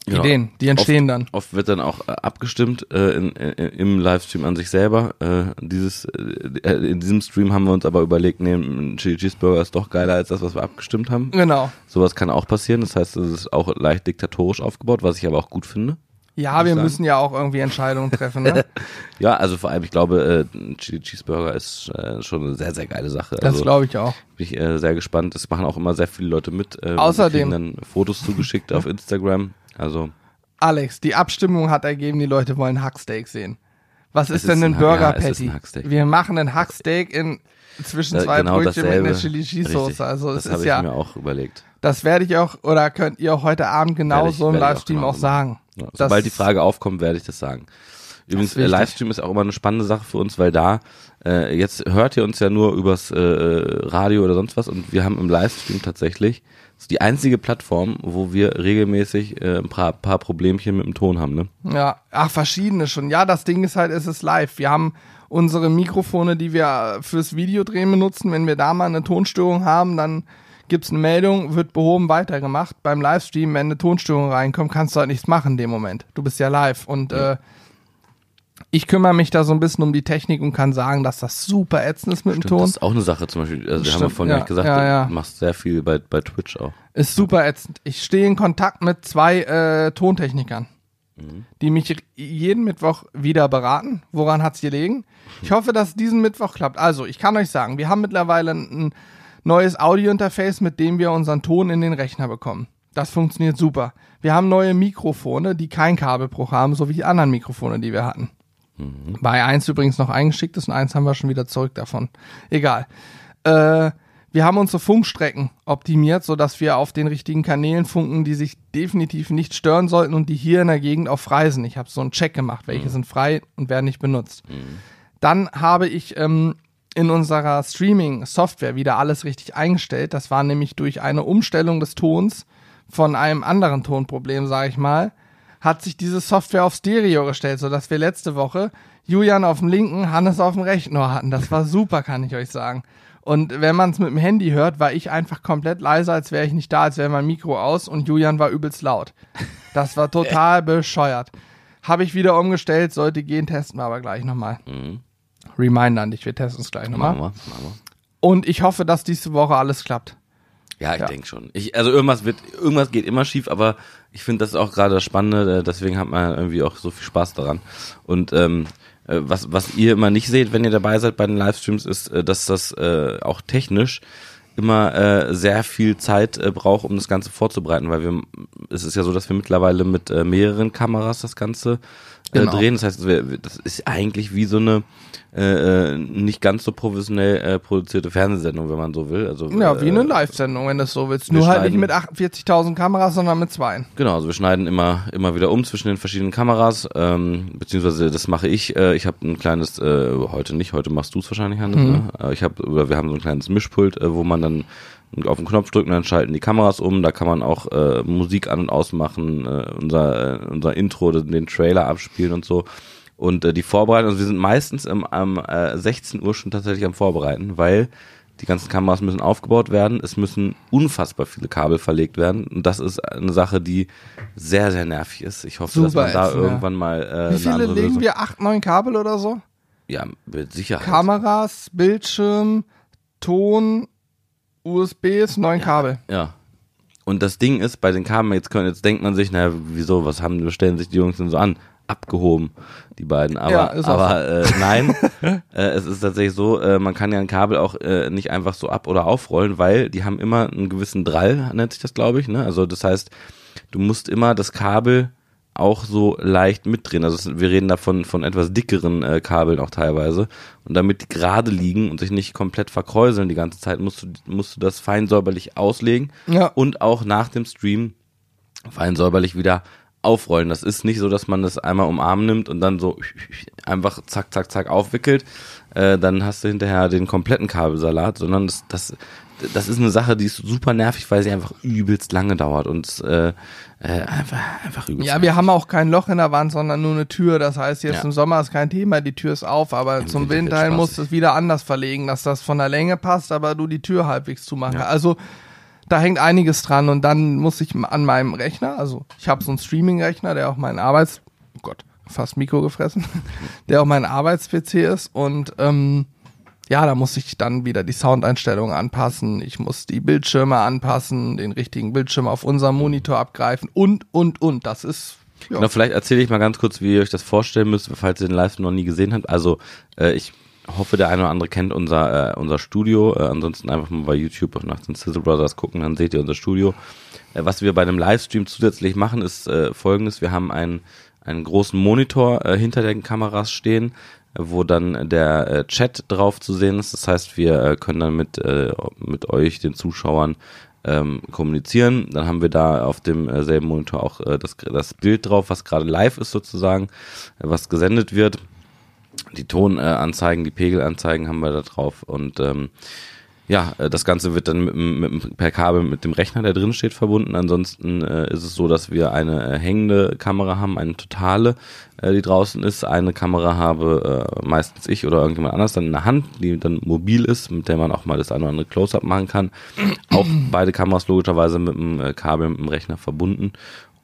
Genau. Ideen, die entstehen dann. Oft wird dann auch äh, abgestimmt äh, in, in, im Livestream an sich selber. Äh, dieses, äh, in diesem Stream haben wir uns aber überlegt, nee, ein Chili Cheeseburger ist doch geiler als das, was wir abgestimmt haben. Genau. Sowas kann auch passieren. Das heißt, es ist auch leicht diktatorisch aufgebaut, was ich aber auch gut finde. Ja, wir sagen. müssen ja auch irgendwie Entscheidungen treffen, ne? Ja, also vor allem, ich glaube, äh, ein Chili Cheeseburger ist äh, schon eine sehr, sehr geile Sache. Das also glaube ich auch. bin ich äh, sehr gespannt. Das machen auch immer sehr viele Leute mit. Äh, Außerdem- dann Fotos zugeschickt auf Instagram. Also Alex, die Abstimmung hat ergeben, die Leute wollen Hacksteak sehen. Was ist ist denn ein ein- Burger ja, es ist Patty? ein. Wir machen einen Hacksteak in zwischen äh, zwei genau Brötchen dasselbe. mit einer Chili Cheese Soße. Also es das ist habe ich ja, mir auch überlegt. das werde ich auch oder könnt ihr auch heute Abend genau ich- so im ich auch Livestream genau auch sagen. Ja, Das- sobald die Frage aufkommt, werde ich das sagen. Übrigens, Das ist äh, Livestream ist auch immer eine spannende Sache für uns, weil da, äh, jetzt hört ihr uns ja nur übers äh, Radio oder sonst was und wir haben im Livestream tatsächlich, das ist die einzige Plattform, wo wir regelmäßig äh, ein paar, paar Problemchen mit dem Ton haben, ne? Ja, ach, verschiedene schon. Ja, das Ding ist halt, es ist live. Wir haben unsere Mikrofone, die wir fürs Videodrehen benutzen. Wenn wir da mal eine Tonstörung haben, dann gibt's eine Meldung, wird behoben, weitergemacht. Beim Livestream, wenn eine Tonstörung reinkommt, kannst du halt nichts machen in dem Moment. Du bist ja live und äh, ich kümmere mich da so ein bisschen um die Technik und kann sagen, dass das super ätzend ist mit Stimmt, dem Ton. Das ist auch eine Sache zum Beispiel. Also, wir haben ja vorhin ja, gesagt, ja, ja. du machst sehr viel bei, bei Twitch auch. Ist super ätzend. Ich stehe in Kontakt mit zwei äh, Tontechnikern, die mich jeden Mittwoch wieder beraten. Woran hat's gelegen? Ich hoffe, dass diesen Mittwoch klappt. Also, ich kann euch sagen, wir haben mittlerweile ein neues Audio-Interface, mit dem wir unseren Ton in den Rechner bekommen. Das funktioniert super. Wir haben neue Mikrofone, die kein Kabelbruch haben, so wie die anderen Mikrofone, die wir hatten. Bei eins übrigens noch eingeschickt ist und eins haben wir schon wieder zurück davon. Egal. Äh, wir haben unsere Funkstrecken optimiert, sodass wir auf den richtigen Kanälen funken, die sich definitiv nicht stören sollten und die hier in der Gegend auch frei sind. Ich habe so einen Check gemacht, welche sind frei und werden nicht benutzt. Dann habe ich ähm, in unserer Streaming-Software wieder alles richtig eingestellt. Das war nämlich durch eine Umstellung des Tons von einem anderen Tonproblem, sage ich mal, hat sich diese Software auf Stereo gestellt, sodass wir letzte Woche Julian auf dem linken, Hannes auf dem rechten Ohr hatten. Das war super, kann ich euch sagen. Und wenn man es mit dem Handy hört, war ich einfach komplett leiser, als wäre ich nicht da, als wäre mein Mikro aus und Julian war übelst laut. Das war total bescheuert. Habe ich wieder umgestellt, sollte gehen, testen wir aber gleich nochmal. Reminder an dich, wir testen es gleich Mhm. Machen nochmal. wir, machen wir. Und ich hoffe, dass diese Woche alles klappt. Ja, ich Ja. denke schon. Ich, also irgendwas wird, irgendwas geht immer schief, aber ich finde das ist auch gerade das Spannende, äh, deswegen hat man irgendwie auch so viel Spaß daran. Und ähm, äh, was, was ihr immer nicht seht, wenn ihr dabei seid bei den Livestreams, ist, äh, dass das äh, auch technisch immer äh, sehr viel Zeit äh, braucht, um das Ganze vorzubereiten, weil wir, es ist ja so, dass wir mittlerweile mit äh, mehreren Kameras das Ganze Genau. drehen. Das heißt, das ist eigentlich wie so eine äh, äh, nicht ganz so professionell äh, produzierte Fernsehsendung, wenn man so will. Also Ja, wie äh, eine Live-Sendung, wenn du es so willst. Nur halt nicht mit 48.000 Kameras, sondern mit zwei. Genau, also wir schneiden immer immer wieder um zwischen den verschiedenen Kameras, ähm, beziehungsweise das mache ich. Äh, ich habe ein kleines, äh, heute nicht, heute machst du es wahrscheinlich, Hannes. Ne? Äh, ich habe, oder wir haben so ein kleines Mischpult, äh, wo man dann auf den Knopf drückt und dann schalten die Kameras um. Da kann man auch äh, Musik an und ausmachen, äh, unser äh, unser Intro, den Trailer abspielen und so. Und äh, die Vorbereitung, also wir sind meistens im, am äh, 16 Uhr schon tatsächlich am Vorbereiten, weil die ganzen Kameras müssen aufgebaut werden, es müssen unfassbar viele Kabel verlegt werden und das ist eine Sache, die sehr, sehr nervig ist. Ich hoffe, dass Super man da ätzend, irgendwann mal äh, Wie viele legen Lösung... wir? Acht, neun Kabel oder so? Ja, mit Sicherheit. Kameras, Bildschirm, Ton, USBs, neun Kabel. Ja. Und das Ding ist, bei den Kabeln, jetzt, können, jetzt denkt man sich, naja, wieso, was haben, stellen sich die Jungs denn so an? Abgehoben, die beiden. Aber, Ja, aber äh, nein, äh, es ist tatsächlich so, äh, man kann ja ein Kabel auch äh, nicht einfach so ab- oder aufrollen, weil die haben immer einen gewissen Drall, nennt sich das, glaube ich. Ne? Also das heißt, du musst immer das Kabel auch so leicht mitdrehen. Also wir reden davon von etwas dickeren äh, Kabeln auch teilweise. Und damit die gerade liegen und sich nicht komplett verkräuseln die ganze Zeit, musst du, musst du das fein säuberlich auslegen Ja. und auch nach dem Stream fein säuberlich wieder aufrollen. Das ist nicht so, dass man das einmal umarmen nimmt und dann so einfach zack, zack, zack aufwickelt. Äh, dann hast du hinterher den kompletten Kabelsalat, sondern das, das, das ist eine Sache, die ist super nervig, weil sie einfach übelst lange dauert und äh, äh, einfach, einfach übelst Ja, wir haben auch kein Loch in der Wand, sondern nur eine Tür. Das heißt, jetzt Ja. im Sommer ist kein Thema, die Tür ist auf, aber zum Winter hin musst du es wieder anders verlegen, dass das von der Länge passt, aber du die Tür halbwegs zumachen kannst. Also da hängt einiges dran und dann muss ich an meinem Rechner, also ich habe so einen Streaming-Rechner, der auch mein Arbeits... Oh Gott, fast Mikro gefressen. der auch mein Arbeits-PC ist und ähm, ja, da muss ich dann wieder die Soundeinstellungen anpassen. Ich muss die Bildschirme anpassen, den richtigen Bildschirm auf unserem Monitor abgreifen und, und, und. Das ist, ja. Genau, vielleicht erzähle ich mal ganz kurz, wie ihr euch das vorstellen müsst, falls ihr den Livestream noch nie gesehen habt. Also äh, ich hoffe, der eine oder andere kennt unser, äh, unser Studio. Äh, ansonsten einfach mal bei YouTube nach den Sizzle Brothers gucken, dann seht ihr unser Studio. Äh, was wir bei einem Livestream zusätzlich machen, ist äh, folgendes. Wir haben einen, einen großen Monitor äh, hinter den Kameras stehen, wo dann der äh, Chat drauf zu sehen ist. Das heißt, wir äh, können dann mit, äh, mit euch, den Zuschauern, ähm, kommunizieren. Dann haben wir da auf dem äh, Monitor auch äh, das, das Bild drauf, was gerade live ist sozusagen, äh, was gesendet wird. Die Tonanzeigen, die Pegelanzeigen haben wir da drauf und ähm, ja, äh, das Ganze wird dann mit, mit, per Kabel mit dem Rechner, der drin steht, verbunden. Ansonsten äh, ist es so, dass wir eine äh, hängende Kamera haben, eine totale, äh, die draußen ist. Eine Kamera habe äh, meistens ich oder irgendjemand anders dann in der Hand, die dann mobil ist, mit der man auch mal das eine oder andere Close-Up machen kann. Auch beide Kameras logischerweise mit dem äh, Kabel, mit dem Rechner verbunden.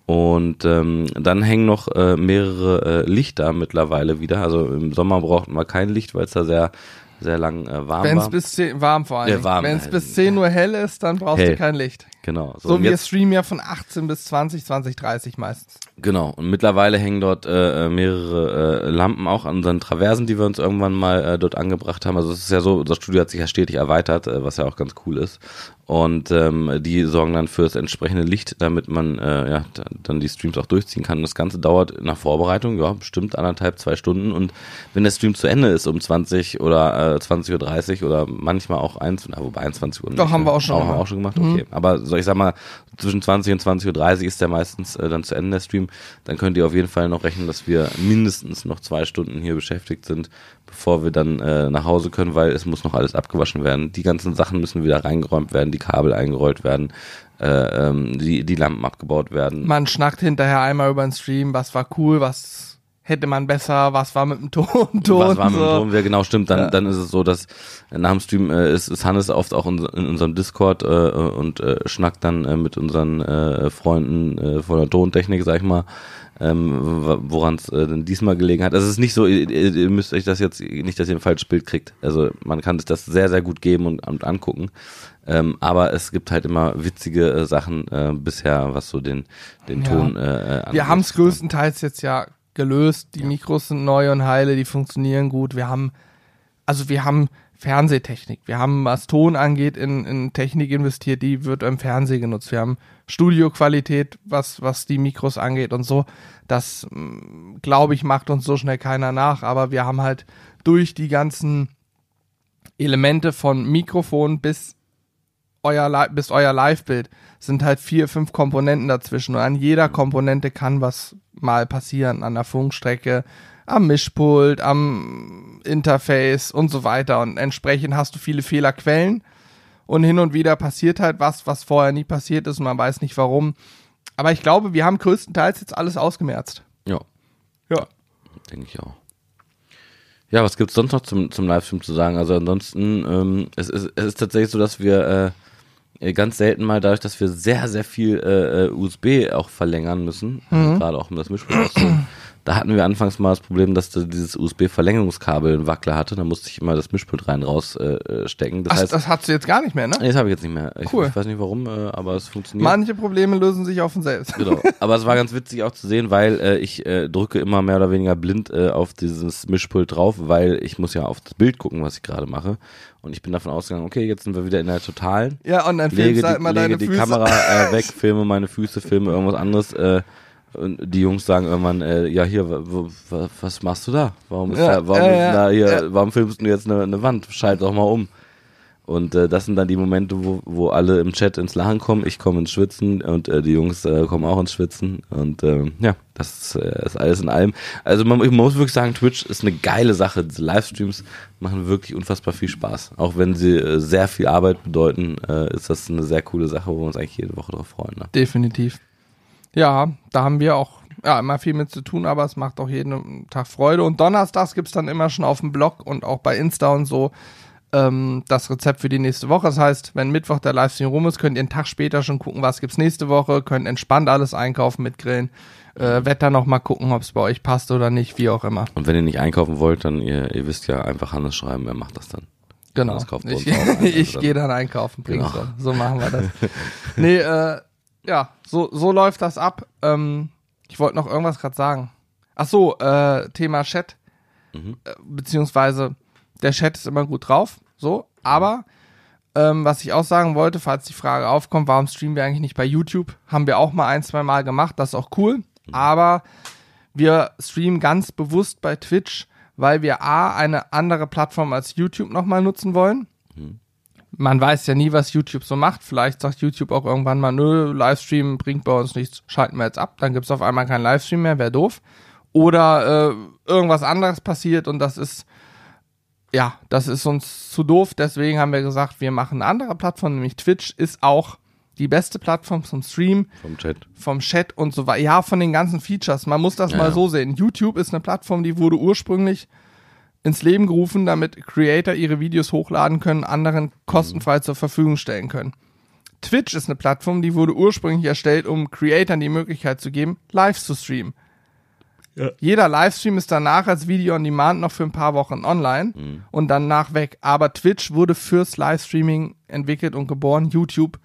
Und ähm, dann hängen noch äh, mehrere äh, Lichter mittlerweile wieder. Also im Sommer brauchten wir kein Licht, weil es da sehr, sehr lang äh, warm Wenn es bis 10, warm vor allem. Warm, Wenn es äh, bis 10 Uhr hell ist, dann brauchst hell. du kein Licht. Genau. So, und wir jetzt- streamen ja von 18 bis 20, 20, 30 meistens. Genau, und mittlerweile hängen dort äh, äh, mehrere äh, Lampen auch an unseren Traversen, die wir uns irgendwann mal äh, dort angebracht haben. Also es ist ja so, das Studio hat sich ja stetig erweitert, äh, was ja auch ganz cool ist. Und ähm, die sorgen dann für das entsprechende Licht, damit man äh, ja da- dann die Streams auch durchziehen kann. Und das Ganze dauert nach Vorbereitung, ja, bestimmt anderthalb, zwei Stunden. Und wenn der Stream zu Ende ist um 20 oder äh, 20.30 Uhr oder manchmal auch 1, na, wobei 21 Uhr. Doch, nicht, haben wir ne? auch schon Auch, haben wir gemacht. auch schon gemacht, okay. Aber so, ich sag mal, zwischen 20 und 20.30 Uhr ist der meistens äh, dann zu Ende der Stream. Dann könnt ihr auf jeden Fall noch rechnen, dass wir mindestens noch zwei Stunden hier beschäftigt sind, bevor wir dann äh, nach Hause können, weil es muss noch alles abgewaschen werden. Die ganzen Sachen müssen wieder reingeräumt werden, die Kabel eingerollt werden, äh, ähm, die, die Lampen abgebaut werden. Man schnackt hinterher einmal über den Stream, was war cool, was hätte man besser, was war mit dem Ton, Ton Was war mit dem. Ton? Ja, genau, stimmt. Dann, Ja. dann ist es so, dass nach dem Stream äh, ist, ist Hannes oft auch in, in unserem Discord äh, und äh, schnackt dann äh, mit unseren äh, Freunden äh, von der Tontechnik, sag ich mal, ähm, woran es äh, denn diesmal gelegen hat. Also es ist nicht so, ihr, ihr ihr müsst euch das jetzt nicht, dass ihr ein falsches Bild kriegt. Also man kann sich das sehr, sehr gut geben und, und angucken. Ähm, aber es gibt halt immer witzige äh, Sachen äh, bisher, was so den, den Ja. Ton äh, äh, angeht. Wir haben es größtenteils jetzt ja gelöst. Die Mikros sind neu und heile, die funktionieren gut. Wir haben, also wir haben Fernsehtechnik. Wir haben, was Ton angeht, in, in Technik investiert, die wird im Fernsehen genutzt. Wir haben Studioqualität, was, was die Mikros angeht und so. Das, glaube ich, macht uns so schnell keiner nach. Aber wir haben halt durch die ganzen Elemente von Mikrofon bis euer, bis euer Live-Bild sind halt vier, fünf Komponenten dazwischen und an jeder Komponente kann was mal passieren, an der Funkstrecke, am Mischpult, am Interface und so weiter und entsprechend hast du viele Fehlerquellen und hin und wieder passiert halt was, was vorher nie passiert ist und man weiß nicht warum. Aber ich glaube, wir haben größtenteils jetzt alles ausgemerzt. Ja. Ja. Denke ich auch. Ja, was gibt's sonst noch zum, zum Livestream zu sagen? Also ansonsten, ähm, es, ist, es ist tatsächlich so, dass wir äh, ganz selten mal dadurch, dass wir sehr, sehr viel äh, äh, USB auch verlängern müssen, also gerade auch um das Mischpult. Da hatten wir anfangs mal das Problem, dass da dieses USB-Verlängerungskabel einen Wackler hatte. Da musste ich immer das Mischpult rein raus äh, stecken. Das Ach, heißt, das hast du jetzt gar nicht mehr, ne? nee, das habe ich jetzt nicht mehr. Ich, Cool. ich weiß nicht warum, äh, aber es funktioniert. Manche Probleme lösen sich auf von selbst. Genau. Aber es war ganz witzig auch zu sehen, weil äh, ich äh, drücke immer mehr oder weniger blind äh, auf dieses Mischpult drauf, weil ich muss ja auf das Bild gucken, was ich gerade mache. Und ich bin davon ausgegangen, okay, jetzt sind wir wieder in der totalen. Ja, und dann Lege filmst die, du halt mal lege deine die Füße. Kamera äh, weg, filme meine Füße, filme irgendwas anderes. Äh, und die Jungs sagen irgendwann, äh, ja hier, was machst du da? Warum ist Ja, da, warum ja, ist ja, da hier, ja. warum filmst du jetzt eine, eine Wand? Schalt doch mal um. Und äh, das sind dann die Momente, wo, wo alle im Chat ins Lachen kommen, ich komme ins Schwitzen und äh, die Jungs äh, kommen auch ins Schwitzen. Und ähm, ja, das äh, ist alles in allem. Also man, man muss wirklich sagen, Twitch ist eine geile Sache. Diese Livestreams machen wirklich unfassbar viel Spaß. Auch wenn sie äh, sehr viel Arbeit bedeuten, äh, ist das eine sehr coole Sache, wo wir uns eigentlich jede Woche drauf freuen. Ne? Definitiv. Ja, da haben wir auch ja, immer viel mit zu tun, aber es macht auch jeden Tag Freude. Und donnerstags gibt's dann immer schon auf dem Blog und auch bei Insta und so ähm, das Rezept für die nächste Woche. Das heißt, wenn Mittwoch der Livestream rum ist, könnt ihr einen Tag später schon gucken, was gibt's nächste Woche, könnt entspannt alles einkaufen, mitgrillen, äh, Wetter noch mal gucken, ob es bei euch passt oder nicht, wie auch immer. Und wenn ihr nicht einkaufen wollt, dann ihr, ihr wisst ja einfach Hannes schreiben, wer macht das dann. Genau. Ich, also ich dann- gehe dann einkaufen, bring's Genau. dann. So machen wir das. nee, äh, ja, so, so läuft das ab. Ähm, ich wollte noch irgendwas gerade sagen. Ach so, äh, Thema Chat. Mhm. Äh, beziehungsweise der Chat ist immer gut drauf, so, aber ähm, was ich auch sagen wollte, falls die Frage aufkommt, warum streamen wir eigentlich nicht bei YouTube? Haben wir auch mal ein, zwei Mal gemacht, das ist auch cool. Aber wir streamen ganz bewusst bei Twitch, weil wir A, eine andere Plattform als YouTube nochmal nutzen wollen. Man weiß ja nie, was YouTube so macht. Vielleicht sagt YouTube auch irgendwann mal, nö, Livestream bringt bei uns nichts, schalten wir jetzt ab. Dann gibt's auf einmal keinen Livestream mehr, wäre doof. Oder äh, irgendwas anderes passiert und das ist ja, das ist uns zu doof. Deswegen haben wir gesagt, wir machen eine andere Plattform, nämlich Twitch ist auch die beste Plattform zum Stream, Vom Chat. vom Chat und so weiter. Ja, von den ganzen Features. Man muss das Ja, mal ja. so sehen. YouTube ist eine Plattform, die wurde ursprünglich ins Leben gerufen, damit Creator ihre Videos hochladen können, anderen kostenfrei zur Verfügung stellen können. Twitch ist eine Plattform, die wurde ursprünglich erstellt, um Creatoren die Möglichkeit zu geben, live zu streamen. Ja. Jeder Livestream ist danach als Video on Demand noch für ein paar Wochen online Mhm. und danach weg. Aber Twitch wurde fürs Livestreaming entwickelt und geboren. YouTube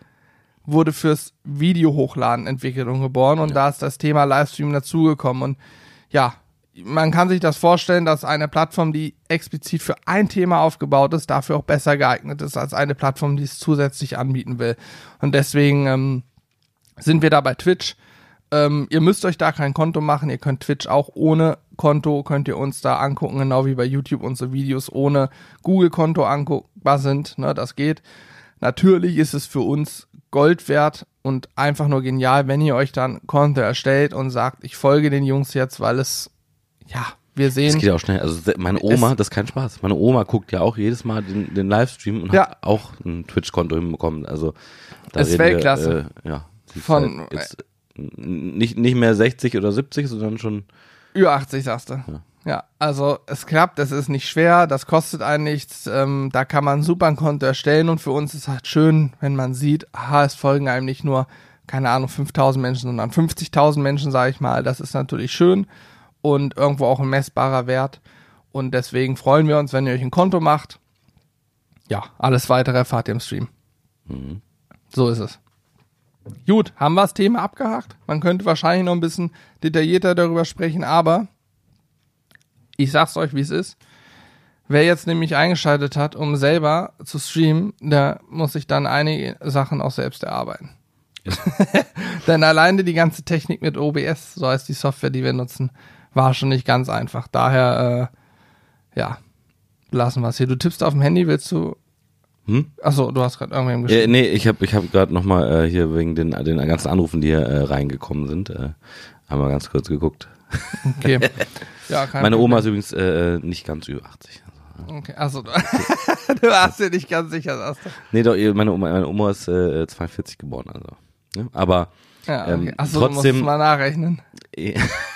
wurde fürs Video hochladen entwickelt und geboren und da ist das Thema Livestream dazugekommen und ja, man kann sich das vorstellen, dass eine Plattform, die explizit für ein Thema aufgebaut ist, dafür auch besser geeignet ist als eine Plattform, die es zusätzlich anbieten will. Und deswegen ähm, sind wir da bei Twitch. Ähm, ihr müsst euch da kein Konto machen. Ihr könnt Twitch auch ohne Konto, könnt ihr uns da angucken, genau wie bei YouTube unsere Videos ohne Google-Konto anguckbar sind. Ne, das geht. Natürlich ist es für uns Gold wert und einfach nur genial, wenn ihr euch dann Konto erstellt und sagt, ich folge den Jungs jetzt, weil es, ja, wir Das sehen, geht ja auch schnell. Also meine Oma, das ist kein Spaß. Meine Oma guckt ja auch jedes Mal den, den Livestream und Ja. hat auch ein Twitch-Konto hinbekommen. Also da Ist Weltklasse. Wir, äh, ja. Von- halt jetzt nicht nicht mehr 60 oder 70, sondern schon Über 80, sagst du. Ja. also es klappt, es ist nicht schwer, das kostet einen nichts, ähm, da kann man super ein Konto erstellen und für uns ist halt schön, wenn man sieht, aha, es folgen einem nicht nur, keine Ahnung, 5000 Menschen, sondern 50.000 Menschen, sage ich mal, das ist natürlich schön und irgendwo auch ein messbarer Wert und deswegen freuen wir uns, wenn ihr euch ein Konto macht. Ja, alles weitere erfahrt ihr im Stream. So ist es. Gut, haben wir das Thema abgehakt? Man könnte wahrscheinlich noch ein bisschen detaillierter darüber sprechen, aber ich sag's euch, wie es ist. Wer jetzt nämlich eingeschaltet hat, um selber zu streamen, der muss sich dann einige Sachen auch selbst erarbeiten. Denn alleine die ganze Technik mit OBS, so heißt die Software, die wir nutzen, war schon nicht ganz einfach. Daher, äh, ja, lassen wir es hier. Du tippst auf dem Handy, willst du. Hm? Achso, du hast gerade irgendwem Ja, geschrieben. nee, ich habe ich hab gerade nochmal äh, hier wegen den, den ganzen Anrufen, die hier äh, reingekommen sind, äh, haben wir ganz kurz geguckt. Okay. Ja, Meine Problem. Oma ist übrigens äh, nicht ganz über 80. Okay, also du, du warst dir nicht ganz sicher, sagst du. Nee, doch, meine Oma, meine Oma ist äh, 42 geboren, also. Ne? Aber Ja, Ähm, okay. Achso, du trotzdem- musst mal nachrechnen.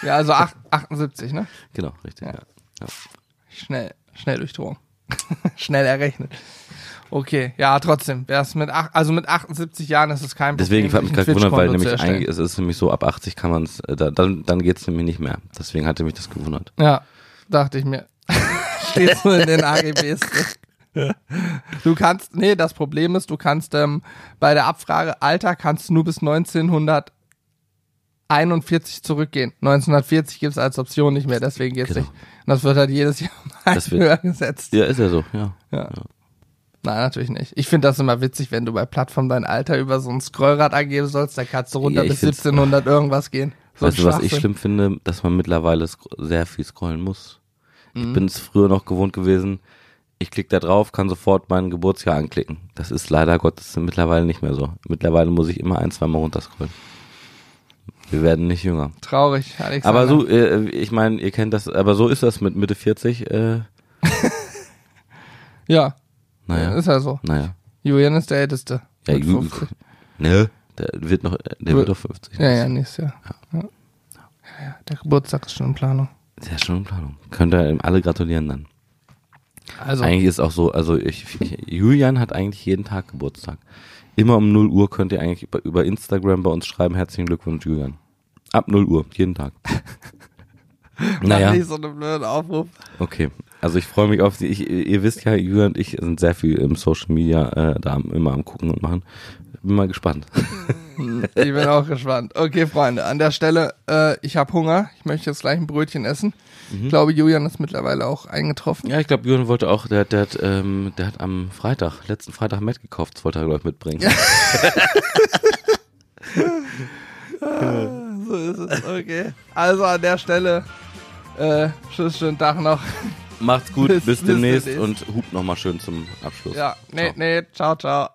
Ja, also acht- 78, ne? genau, richtig. Ja. Ja. Ja. Schnell, schnell durchdrungen. schnell errechnet. Okay, ja, trotzdem. Wer es mit acht, also mit 78 Jahren ist es kein Deswegen hat mich gerade gewundert, weil nämlich eigentlich, es ist nämlich so, ab 80 kann man es, äh, da, dann, dann geht's nämlich nicht mehr. Deswegen hatte mich das gewundert. Ja, dachte ich mir. Steht so in den AGBs. Du kannst, nee, das Problem ist, du kannst ähm, bei der Abfrage Alter kannst du nur bis 1941 zurückgehen. 1940 gibt es als Option nicht mehr, deswegen geht's Genau. nicht. Und das wird halt jedes Jahr mal höher gesetzt. Ja, ist ja so, ja. Ja. Nein, natürlich nicht. Ich finde das immer witzig, wenn du bei Plattform dein Alter über so ein Scrollrad angeben sollst, da kannst du runter Ja, bis find's- 1700 irgendwas gehen. So weißt du, was ich schlimm finde? Dass man mittlerweile sehr viel scrollen muss. Mhm. Ich bin es früher noch gewohnt gewesen. Ich klicke da drauf, kann sofort mein Geburtsjahr anklicken. Das ist leider Gottes mittlerweile nicht mehr so. Mittlerweile muss ich immer ein, zweimal runterscrollen. Wir werden nicht jünger. Traurig, Alexander. Aber so, äh, ich meine, ihr kennt das, aber so ist das mit Mitte 40. Äh, Ja, naja, ist ja so. naja. Julian ist der Älteste. Ja, Ju- 50. ne, der wird noch, der wird doch 50. Ja, ja, nächstes Jahr. Ja. Ja, ja, der Geburtstag ist schon in Planung. Der ist schon in Planung. Könnt ihr ihm alle gratulieren dann. Also, Eigentlich ist auch so, also ich, ich, Julian hat eigentlich jeden Tag Geburtstag. Immer um 0 Uhr könnt ihr eigentlich über, über Instagram bei uns schreiben, herzlichen Glückwunsch Julian. Ab 0 Uhr, jeden Tag. naja, nicht so einen blöden Aufruf. okay. Also ich freue mich auf die, ich, ihr wisst ja, Julian und ich sind sehr viel im Social Media äh, da immer am gucken und machen. Bin mal gespannt. Ich bin auch gespannt. Okay, Freunde, an der Stelle, äh, ich habe Hunger. Ich möchte jetzt gleich ein Brötchen essen. Ich glaube, Julian ist mittlerweile auch eingetroffen. Ja, ich glaube, Julian wollte auch, der, der, hat, ähm, der hat am Freitag, letzten Freitag Met gekauft, das wollte er, glaube ich, mitbringen. So ist es, okay. Also an der Stelle, äh, tschüss, schönen Tag noch. Macht's gut, Bis- bis, bis demnächst demnächst. und hupt nochmal schön zum Abschluss. Ja, nee, Ciao. nee, ciao, ciao.